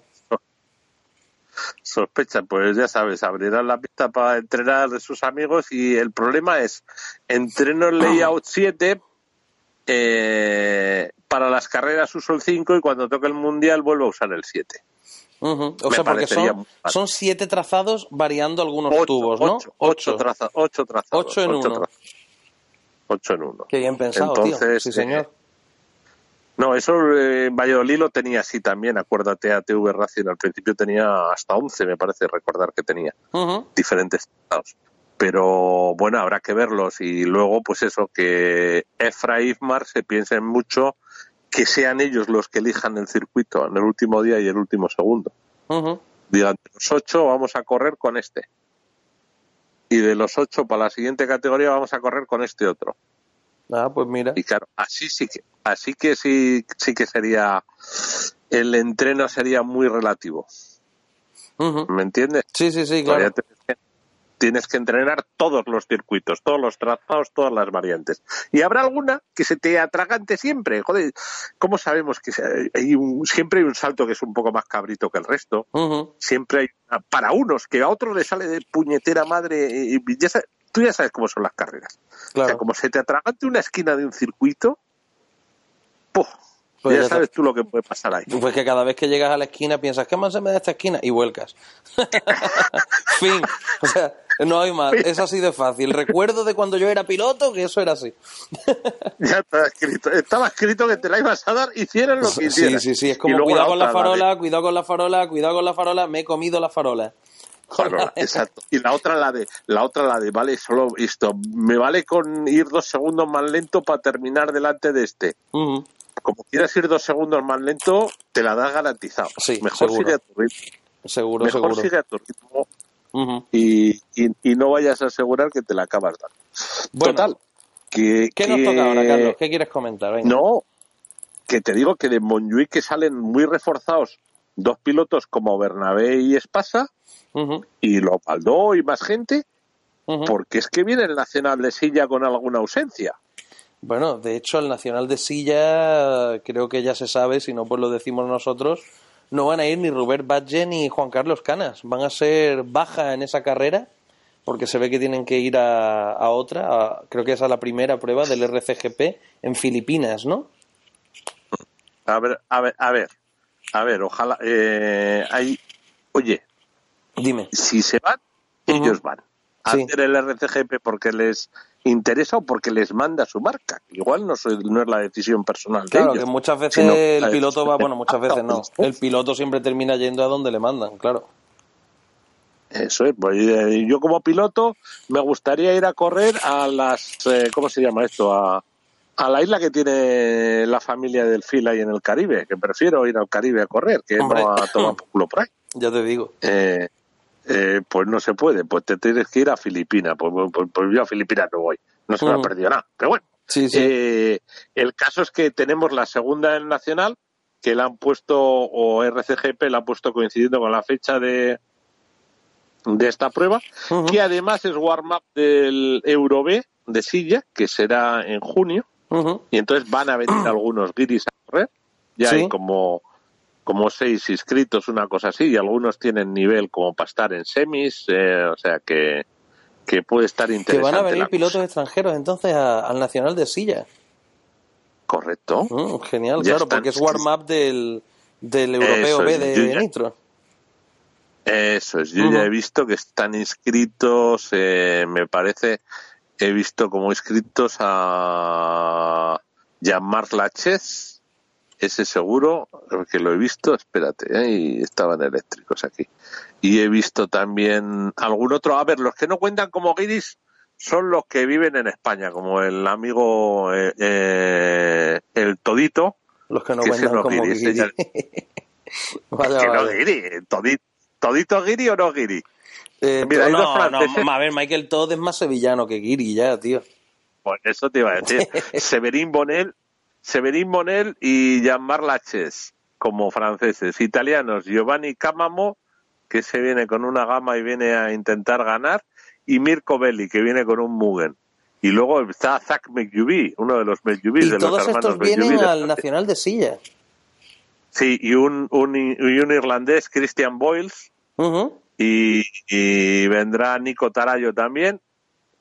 sospecha, pues ya sabes, abrirán la pista para entrenar de sus amigos y el problema es entreno en layout 7 eh, para las carreras uso el 5 y cuando toque el mundial vuelvo a usar el 7. O Me sea, porque son, siete trazados variando algunos Ocho, tubos, ¿no? ocho, ocho, traza- ocho trazados. Ocho en uno. trazados. Ocho en uno. Qué bien pensado, tío. Entonces, Sí, eh, señor. No, eso eh, Valladolid lo tenía así también, acuérdate, ATV Racing al principio tenía hasta 11, me parece recordar que tenía. Diferentes estados. Pero bueno, habrá que verlos y luego, pues eso, que Efra y Ifmar se piensen mucho que sean ellos los que elijan el circuito en el último día y el último segundo. Digan, de los ocho vamos a correr con este. Y de los ocho para la siguiente categoría vamos a correr con este otro. Ah, pues mira. Y claro, así sí que, así que sí, sí que sería, el entreno sería muy relativo. ¿Me entiendes? Sí, sí, sí, Todavía claro. tienes que- tienes que entrenar todos los circuitos, todos los trazados, todas las variantes. Y habrá alguna que se te atragante siempre. Joder, ¿cómo sabemos que se- hay un- siempre hay un salto que es un poco más cabrito que el resto? Siempre hay para unos que a otros le sale de puñetera madre. Y ya tú ya sabes cómo son las carreras. O sea, Claro. como se te atragante una esquina de un circuito, ¡puf! Pues ya, ya sabes tú lo que puede pasar ahí. Pues que cada vez que llegas a la esquina piensas, ¿qué más se me da esta esquina? Y vuelcas. fin. O sea, no hay más. Es así de fácil. Recuerdo de cuando yo era piloto que eso era así. Ya está escrito. Estaba escrito que te la ibas a dar, hicieran lo que Sí, hicieran. sí, sí. Es Y como cuidado con la otra, farola, cuidado con la farola, cuidado con la farola, me he comido la farola. Farola, exacto. Y la otra la de, la otra la de, vale, solo esto, me vale con ir dos segundos más lento para terminar delante de este. Ujú. Como quieras ir dos segundos más lento, te la das garantizado. Sí, mejor seguro. sigue a tu ritmo. Seguro, Mejor seguro. sigue a tu ritmo y, y, y no vayas a asegurar que te la acabas dando. Bueno, Total. Que, ¿Qué nos que- toca ahora, Carlos? ¿Qué quieres comentar? Venga. No, que te digo que de Montjuic que salen muy reforzados dos pilotos como Bernabé y Espasa, Ujú. y lo Baldó y más gente, porque es que viene el Nacional de Silla con alguna ausencia. Bueno, de hecho, el Nacional de Silla, creo que ya se sabe, si no, pues lo decimos nosotros, no van a ir ni Robert Badge ni Juan Carlos Canas. Van a ser baja en esa carrera, porque se ve que tienen que ir a, a otra, a- creo que es a la primera prueba del RCGP en Filipinas, ¿no? A ver, a ver, a ver, a ver, ojalá, eh, hay, oye, Dime. si se van, ellos van a Sí. hacer el RCGP porque les interesa o porque les manda su marca. Igual no, soy- no es la decisión personal Claro, de ellos. que muchas veces el piloto va, bueno, muchas veces no. El piloto siempre termina yendo a donde le mandan, claro. Eso es. pues, eh, yo como piloto me gustaría ir a correr a las, eh, ¿cómo se llama esto? A, a la isla que tiene la familia del FIL ahí en el Caribe, que prefiero ir al Caribe a correr que Hombre. no a tomar por culo por ahí. Ya te digo. Eh, eh, pues no se puede, pues te tienes que ir a Filipinas. Pues, pues- pues yo a Filipinas no voy, no se me ha Mm. perdido nada. Pero bueno, Sí, sí. eh, el caso es que tenemos la segunda en Nacional, que la han puesto, o RCGP la ha puesto coincidiendo con la fecha de, de esta prueba, que además es warm-up del Euro B de Silla, que será en junio, y entonces van a venir algunos guiris a correr. Ya Sí. hay como, como seis inscritos, una cosa así, y algunos tienen nivel como para estar en semis, eh, o sea que, que puede estar Que interesante. van a venir pilotos cosa. extranjeros entonces a- al Nacional de Silla. Correcto. Mm, genial, Ya claro, están. porque es warm-up del, del Europeo Eso B de, de Nitro. Eso es, yo ya he visto que están inscritos, eh, me parece, he visto como inscritos a Jean-Marc Laches, ese seguro, que lo he visto, espérate, eh, y estaban eléctricos aquí. Y he visto también algún otro, a ver, los que no cuentan como guiris son los que viven en España, como el amigo, eh, eh, el Todito, Los que no que cuentan como guiri, ese guiri. vaya, que no guiri, Todito, Todito guiri o no guiri. Eh, Mira, hay no, dos no, franceses. a ver, Michael Todd es más sevillano que Guiri ya, tío. Pues eso te iba a decir. Severín Bonel, Severín Bonel y Jean-Marc Laches como franceses. Italianos, Giovanni Camamo, que se viene con una gama y viene a intentar ganar, y Mirko Belli, que viene con un Mugen. Y luego está Zach McJuby, uno de los McJuby, de los todos hermanos estos vienen McJuby al. Nacional de Silla. Sí, y un, un, y un irlandés, Christian Boyles, y, y vendrá Nico Tarayo también,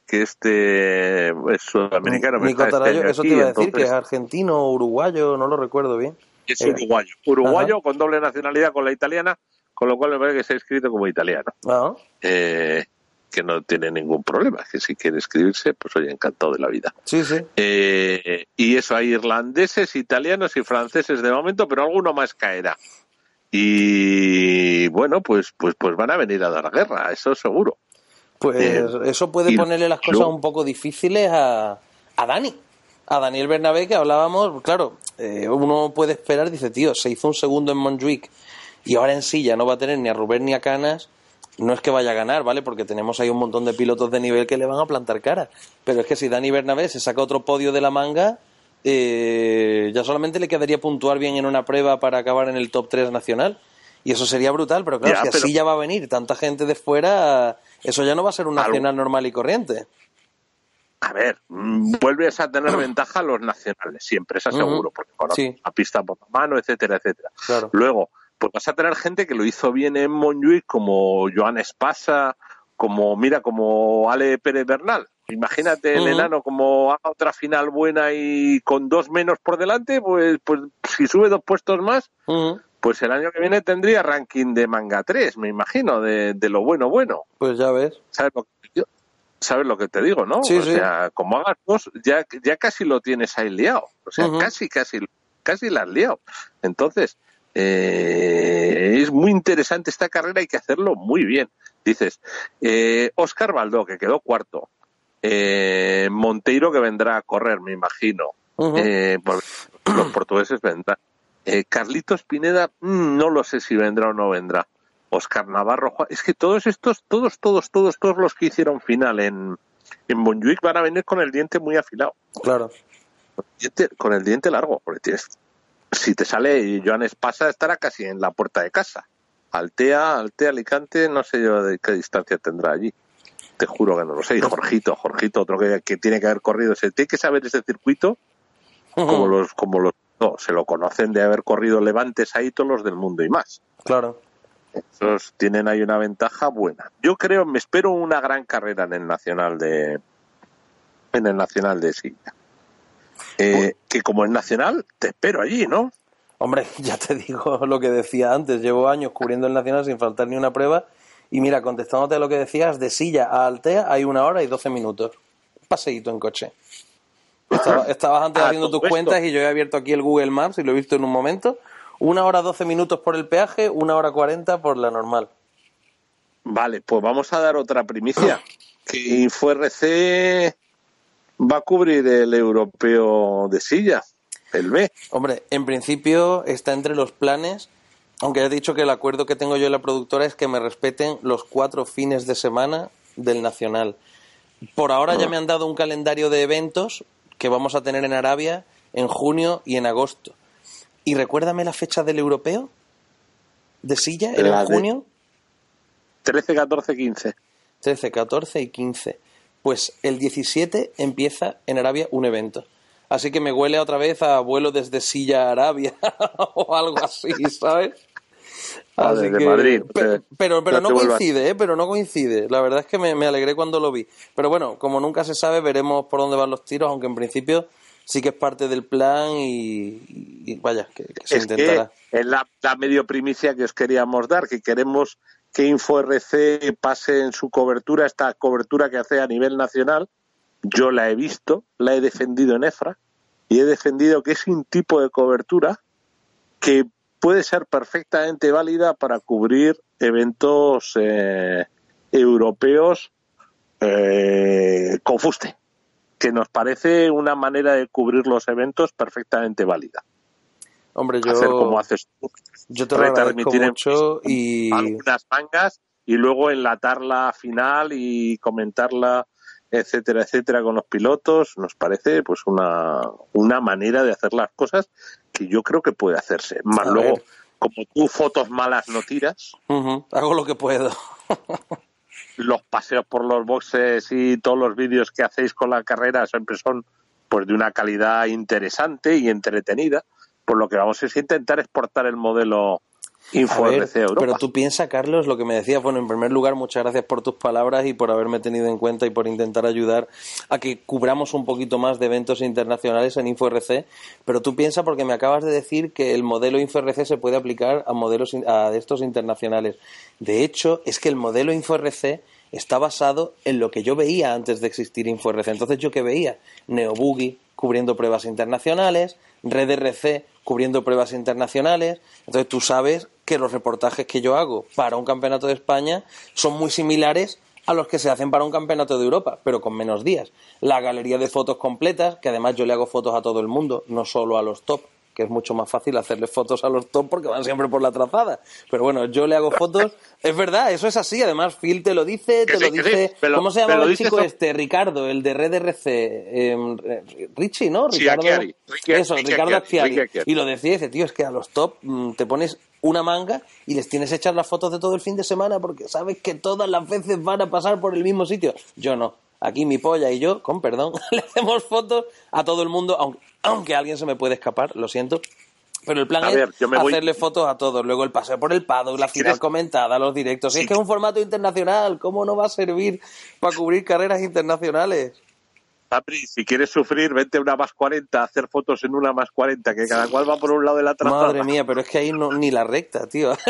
que este es sudamericano. pero Nico este Tarayo, año eso aquí, te iba a decir, que es argentino o uruguayo, no lo recuerdo bien. Es Eh, uruguayo. Uruguayo con doble nacionalidad con la italiana, con lo cual me parece que se ha inscrito como italiano. Ah, Eh, que no tiene ningún problema, que si quiere inscribirse, pues oye, encantado de la vida. sí, sí. Eh, y eso, hay irlandeses, italianos y franceses de momento, pero alguno más caerá. Y bueno, pues, pues, pues van a venir a dar guerra, eso seguro. Pues Eh, eso puede ponerle las cosas un poco difíciles a, a Dani. A Daniel Bernabé, que hablábamos, claro, eh, uno puede esperar, dice, tío, se hizo un segundo en Montjuic y ahora en sí ya no va a tener ni a Rubén ni a Canas. No es que vaya a ganar, ¿vale? Porque tenemos ahí un montón de pilotos de nivel que le van a plantar cara. Pero es que si Dani Bernabé se saca otro podio de la manga, eh, ya solamente le quedaría puntuar bien en una prueba para acabar en el top 3 nacional. Y eso sería brutal, pero claro, Ya, si pero- así ya va a venir tanta gente de fuera, eso ya no va a ser un Algo- nacional normal y corriente. A ver, mm, vuelves a tener ventaja a los nacionales, siempre, Ujú. seguro, porque conoces Sí. la pista por la mano, etcétera, etcétera. Claro. Luego, pues vas a tener gente que lo hizo bien en Montjuic, como Joan Espasa, como, mira, como Ale Pérez Bernal. Imagínate el enano como haga otra final buena y con dos menos por delante, pues, pues si sube dos puestos más. Pues el año que viene tendría ranking de manga 3, me imagino, de, de lo bueno, bueno. Pues ya ves. ¿Sabes lo que te digo? ¿Sabes lo que te digo, no? Sí, o sí. sea, como hagas dos, ya, ya casi lo tienes ahí liado. O sea, casi, casi, casi la has liado. Entonces, eh, es muy interesante esta carrera, hay que hacerlo muy bien. Dices, eh, Oscar Baldó, que quedó cuarto. Eh, Monteiro, que vendrá a correr, me imagino. Eh, por- los portugueses vendrán. Eh, Carlitos Pineda, mm, no lo sé si vendrá o no vendrá. Oscar Navarro, Juan- es que todos estos, todos, todos, todos, todos los que hicieron final en, en Montjuic van a venir con el diente muy afilado, Claro. con el diente, con el diente largo, porque tienes, si te sale Joan Espasa estará casi en la puerta de casa. Altea, Altea, Alicante, no sé yo de qué distancia tendrá allí. Te juro que no lo sé. Y Jorgito, Jorgito, otro que, que tiene que haber corrido. ese tiene que saber ese circuito como los, como los, no, se lo conocen de haber corrido levantes ahí todos los del mundo y más. Claro. Esos tienen ahí una ventaja buena. Yo creo, me espero una gran carrera en el Nacional de, en el Nacional de Silla. Eh, que como es nacional, te espero allí, ¿no? Hombre, ya te digo lo que decía antes. Llevo años cubriendo el Nacional sin faltar ni una prueba. Y mira, contestándote a lo que decías, de Silla a Altea hay una hora y doce minutos. Paseíto en coche. Estaba- estabas antes Ah, haciendo tus esto. cuentas y yo he abierto aquí el Google Maps y lo he visto en un momento. Una hora doce minutos por el peaje, una hora cuarenta por la normal. Vale, pues vamos a dar otra primicia. Que InfoRC va a cubrir el europeo de silla, el B. Hombre, en principio está entre los planes, aunque he dicho que el acuerdo que tengo yo en la productora es que me respeten los cuatro fines de semana del Nacional. Por ahora ya me han dado un calendario de eventos que vamos a tener en Arabia en junio y en agosto. ¿Y recuérdame la fecha del europeo? ¿De silla? ¿Era La en de- junio? 13, 14, 15. 13, 14 y 15. Pues el 17 empieza en Arabia un evento. Así que me huele otra vez a vuelo desde Silla a Arabia o algo así, ¿sabes? Ah, Así desde que- Madrid. Pero, pero, pero no coincide, ¿eh? Pero no coincide. La verdad es que me, me alegré cuando lo vi. Pero bueno, como nunca se sabe, veremos por dónde van los tiros, aunque en principio sí que es parte del plan y, y vaya, que, que se es intentará. que es la, la medio primicia que os queríamos dar, que queremos que InfoRC pase en su cobertura, esta cobertura que hace a nivel nacional. Yo la he visto, la he defendido en EFRA y he defendido que es un tipo de cobertura que puede ser perfectamente válida para cubrir eventos eh, europeos eh, con fuste, que nos parece una manera de cubrir los eventos perfectamente válida. Hombre, yo, hacer como haces tú, yo te retransmitir en mucho y... algunas mangas y luego enlatarla final y comentarla, etcétera, etcétera, con los pilotos, nos parece pues una, una manera de hacer las cosas que yo creo que puede hacerse. Más A luego, ver. como tú fotos malas no tiras, hago lo que puedo. los paseos por los boxes y todos los vídeos que hacéis con la carrera siempre son pues de una calidad interesante y entretenida. Pues lo que vamos es intentar exportar el modelo A Europa. pero tú piensas, Carlos, lo que me decías, bueno, en primer lugar, muchas gracias por tus palabras y por haberme tenido en cuenta y por intentar ayudar a que cubramos un poquito más de eventos internacionales en InfoRC, pero tú piensas porque me acabas de decir que el modelo InfoRC se puede aplicar a modelos a estos internacionales. De hecho, es que el modelo InfoRC está basado en lo que yo veía antes de existir InfoRC. Entonces, ¿yo qué veía? Neoboogie cubriendo pruebas internacionales, RedRC cubriendo pruebas internacionales. Entonces, tú sabes que los reportajes que yo hago para un campeonato de España son muy similares a los que se hacen para un campeonato de Europa, pero con menos días. La galería de fotos completas, que además yo le hago fotos a todo el mundo, no solo a los top, que es mucho más fácil hacerle fotos a los top porque van siempre por la trazada. Pero bueno, yo le hago fotos. Es verdad, eso es así. Además, Phil te lo dice, te Que sí, lo que sí, dice. pero- ¿Cómo se llama el chico eso- este? Ricardo, el de Red RC. eh, Richie, ¿no? Sí, Ricardo. Acchiari. Ricky- Eso, Ricky Ricardo Acchiari, Acchiari. Y lo decía, dice, tío, es que a los top mm, te pones una manga y les tienes hechas las fotos de todo el fin de semana porque sabes que todas las veces van a pasar por el mismo sitio. Yo no. Aquí mi polla y yo, con perdón, le hacemos fotos a todo el mundo, aunque, aunque alguien se me puede escapar, lo siento. Pero el plan A es ver, voy- hacerle fotos a todos. Luego el paseo por el paddock, la final quieres- comentada, los directos. Si es que es un formato internacional, ¿cómo no va a servir para cubrir carreras internacionales? Apri, si quieres sufrir, vente una más 40, a hacer fotos en una más 40, que cada cual va por un lado de la trazada. Madre mía, pero es que ahí no, ni la recta, tío.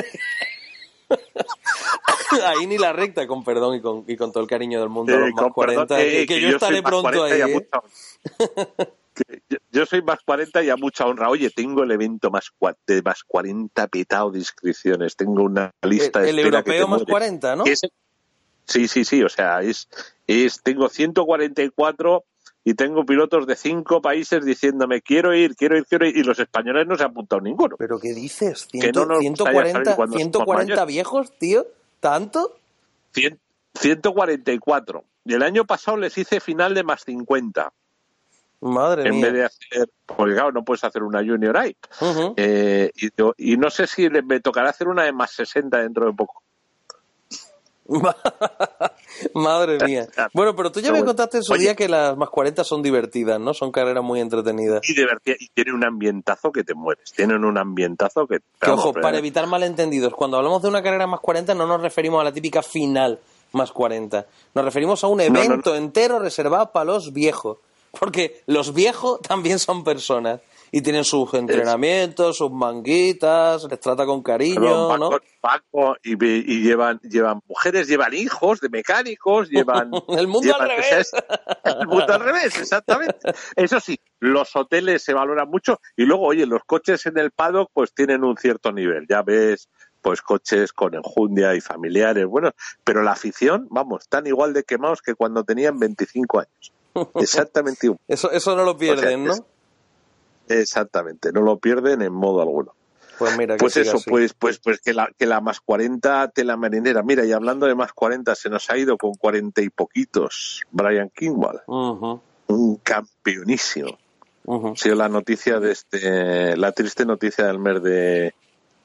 ahí ni la recta, con perdón y con, y con todo el cariño del mundo, Eh, los más con 40, perdón, eh, que que yo soy estaré pronto 40 y a ahí. ¿eh? yo, yo soy más 40 y a mucha honra. Oye, tengo el evento más, de más 40 petado de inscripciones. Tengo una lista El, de el europeo más mueres. 40, ¿no? Es- sí, sí, sí. O sea, es, es tengo 144 y tengo pilotos de cinco países diciéndome quiero ir, quiero ir, quiero ir. Y los españoles no se han apuntado ninguno. ¿Pero qué dices? Que no nos gustaría saber 140, cuándo somos 140 mayores. viejos, tío. ¿Tanto? Cien- 144. Y el año pasado les hice final de más 50. Madre en mía. vez de hacer, porque claro, no puedes hacer una Junior. Ujú. Eh, y, y no sé si me tocará hacer una de más 60 dentro de poco. Madre mía. Bueno, pero tú ya Pero me bueno. contaste en su Oye. día que las más 40 son divertidas, ¿no? Son carreras muy entretenidas. Y divertida, y tienen un ambientazo que te mueres. Tienen un ambientazo que. Que ojo, pero- para evitar malentendidos, cuando hablamos de una carrera más 40 no nos referimos a la típica final más 40. Nos referimos a un no, no. evento entero reservado para los viejos. Porque los viejos también son personas. Y tienen sus entrenamientos, sus manguitas, les trata con cariño, ¿no? con Paco y, llevan, llevan mujeres, llevan hijos de mecánicos, llevan. El mundo llevan- al revés. es- el mundo al revés, exactamente. Eso sí, los hoteles se valoran mucho y luego, oye, los coches en el paddock pues tienen un cierto nivel. Ya ves, pues coches con enjundia y familiares, bueno, pero la afición, vamos, están igual de quemados que cuando tenían 25 años. Exactamente igual. Eso, eso no lo pierden, ¿no? Exactamente, no lo pierden en modo alguno. Pues mira, que Pues eso, así. pues, pues, pues que la, que la más 40 tela marinera. Mira, y hablando de más 40, se nos ha ido con 40 y poquitos Brian Kingwall, un campeonísimo. Ha sido la noticia de este, la triste noticia del mes de,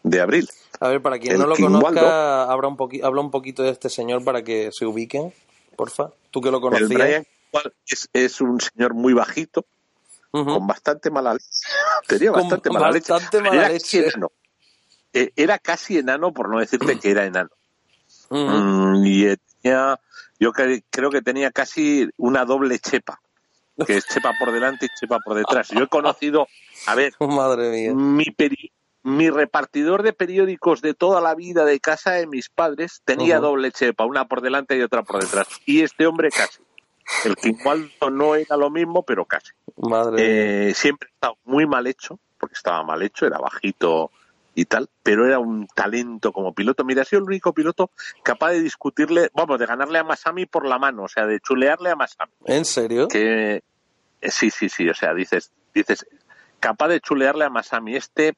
de abril. A ver, para quien El no lo King conozca, habla un, poqui- habla un poquito de este señor para que se ubiquen, porfa. Tú que lo El conocías. Brian Kingwall es, es un señor muy bajito, Con bastante mala leche. Tenía bastante mala leche. bastante pero mala era leche. Casi enano. Eh, Era casi enano, por no decirte que era enano. Mm, y tenía, yo cre- creo que tenía casi una doble chepa, que es chepa por delante y chepa por detrás. Yo he conocido, a ver, Madre mía. mi, peri- mi repartidor de periódicos de toda la vida de casa de mis padres tenía doble chepa, una por delante y otra por detrás. Y este hombre casi. El Quincualdo no era lo mismo, pero casi. Madre. Eh, siempre estaba muy mal hecho, porque estaba mal hecho, era bajito y tal, pero era un talento como piloto. Mira, ha sido el único piloto capaz de discutirle, vamos, de ganarle a Masami por la mano, o sea, de chulearle a Masami. ¿En serio? Que eh, sí, sí, sí, o sea, dices, dices, capaz de chulearle a Masami. Este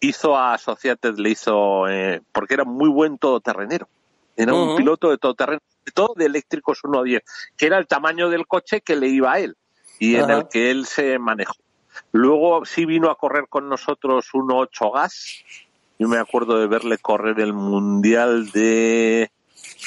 hizo a Associated, le hizo, eh, porque era muy buen todoterrenero. Era un piloto de todoterreno, de todo de eléctricos 1.10, que era el tamaño del coche que le iba a él y en el que él se manejó. Luego sí vino a correr con nosotros 1.8 gas. Yo me acuerdo de verle correr el mundial de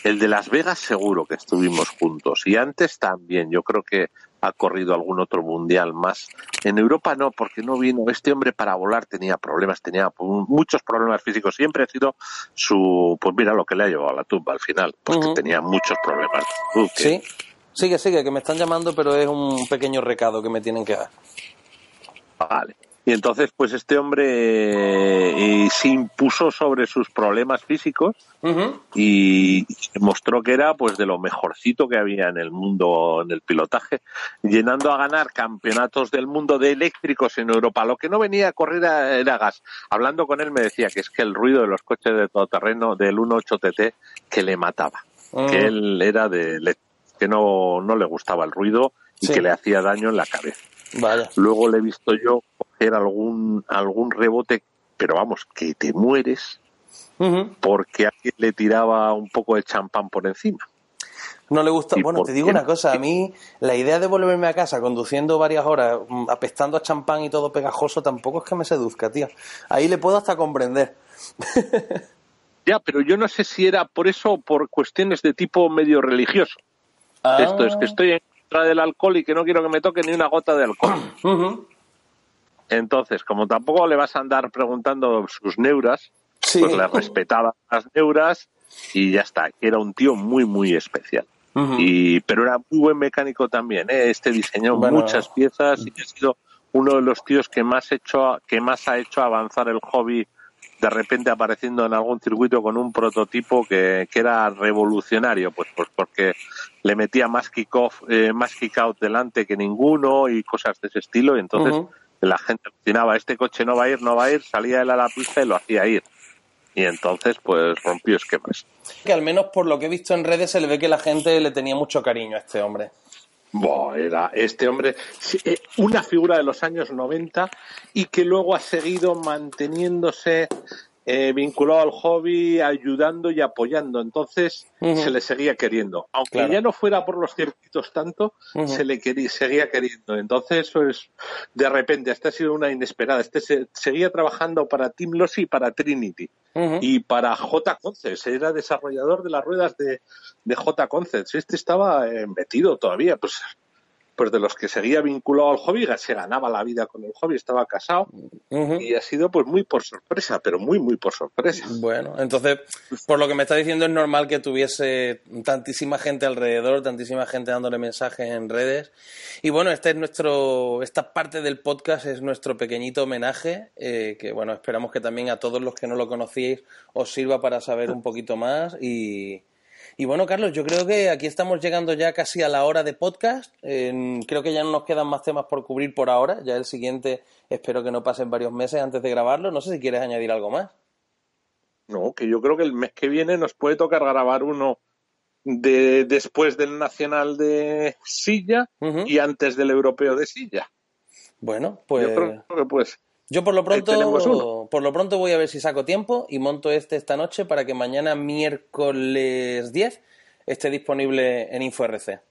el de Las Vegas seguro que estuvimos juntos y antes también. Yo creo que ha corrido algún otro mundial más. En Europa no, porque no vino. Este hombre para volar tenía problemas, tenía muchos problemas físicos. Siempre ha sido su, pues mira lo que le ha llevado a la tumba al final, porque Ujú. tenía muchos problemas. que- Sí. Sigue, sigue, que me están llamando, pero es un pequeño recado que me tienen que dar. Vale. Y entonces, pues este hombre eh, se impuso sobre sus problemas físicos y, y demostró que era pues de lo mejorcito que había en el mundo en el pilotaje, llenando a ganar campeonatos del mundo de eléctricos en Europa. Lo que no venía a correr era, gas. Hablando con él me decía que es que el ruido de los coches de todoterreno del 1.8 TT que le mataba, Mm. que él era de que no, no le gustaba el ruido y Sí. que le hacía daño en la cabeza. Vaya. Luego le he visto yo coger algún, algún rebote, pero vamos, que te mueres porque alguien le tiraba un poco de champán por encima. No le gusta. ¿Y Bueno, te digo una cosa. A mí, la idea de volverme a casa conduciendo varias horas, mm, apestando a champán y todo pegajoso, tampoco es que me seduzca, tío. Ahí le puedo hasta comprender. Ya, pero yo no sé si era por eso o por cuestiones de tipo medio religioso. Ah. Esto es que estoy en contra del alcohol y que no quiero que me toque ni una gota de alcohol. Entonces, como tampoco le vas a andar preguntando sus neuras, Sí. pues le respetaba las neuras y ya está. Era un tío muy, muy especial. Y pero era muy buen mecánico también ¿eh? este diseñó Bueno. muchas piezas y ha sido uno de los tíos que más hecho que más ha hecho avanzar el hobby de repente apareciendo en algún circuito con un prototipo que, que era revolucionario pues pues porque le metía más kick off eh, más kick out delante que ninguno y cosas de ese estilo. Y entonces la gente alucinaba este coche no va a ir no va a ir salía él a la pista y lo hacía ir. Y entonces pues rompió esquemas. Que al menos por lo que he visto en redes se le ve que la gente le tenía mucho cariño a este hombre. Era este hombre, eh, una figura de los años 90 y que luego ha seguido manteniéndose eh, vinculado al hobby, ayudando y apoyando. Entonces se le seguía queriendo. Aunque Claro. ya no fuera por los circuitos tanto, se le quería, seguía queriendo. Entonces, pues, de repente, esta ha sido una inesperada. Este se- seguía trabajando para Team Lossy y para Trinity. Y para J. Concepts, era desarrollador de las ruedas de, de J. Concepts. Este estaba eh, metido todavía, pues, pues de los que seguía vinculado al hobby, se ganaba la vida con el hobby, estaba casado y ha sido pues muy por sorpresa, pero muy, muy por sorpresa. Bueno, entonces, por lo que me está diciendo, es normal que tuviese tantísima gente alrededor, tantísima gente dándole mensajes en redes. Y bueno, este es nuestro, esta parte del podcast es nuestro pequeñito homenaje, eh, que bueno, esperamos que también a todos los que no lo conocíais os sirva para saber un poquito más. Y, y bueno, Carlos, yo creo que aquí estamos llegando ya casi a la hora de podcast. Eh, creo que ya no nos quedan más temas por cubrir por ahora. Ya el siguiente espero que no pasen varios meses antes de grabarlo. No sé si quieres añadir algo más. No, que yo creo que el mes que viene nos puede tocar grabar uno de después del Nacional de Silla y antes del Europeo de Silla. Bueno, pues Yo creo que pues yo por lo pronto por lo pronto voy a ver si saco tiempo y monto este esta noche para que mañana miércoles 10 esté disponible en InfoRC.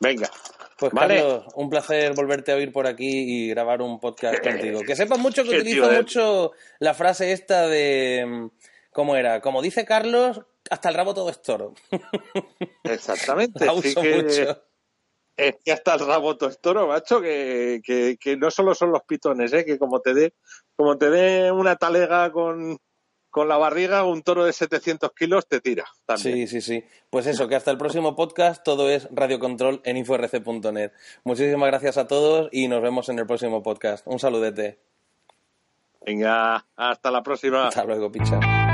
venga. Pues Vale. Carlos, un placer volverte a oír por aquí y grabar un podcast contigo. Que sepas mucho que ¿Qué te utilizo mucho la frase esta de mm, ¿cómo era? Como dice Carlos, hasta el rabo todo es toro. Exactamente. La sí uso que- mucho. Es que hasta el rabo toro, macho, que, que, que no solo son los pitones, ¿eh? que como te dé como te dé una talega con, con la barriga, un toro de 700 kilos te tira. También. Sí, sí, sí. Pues eso, que hasta el próximo podcast todo es Radio Control en inforc.net. Muchísimas gracias a todos y nos vemos en el próximo podcast. Un saludete. Venga, hasta la próxima. Hasta luego, picha.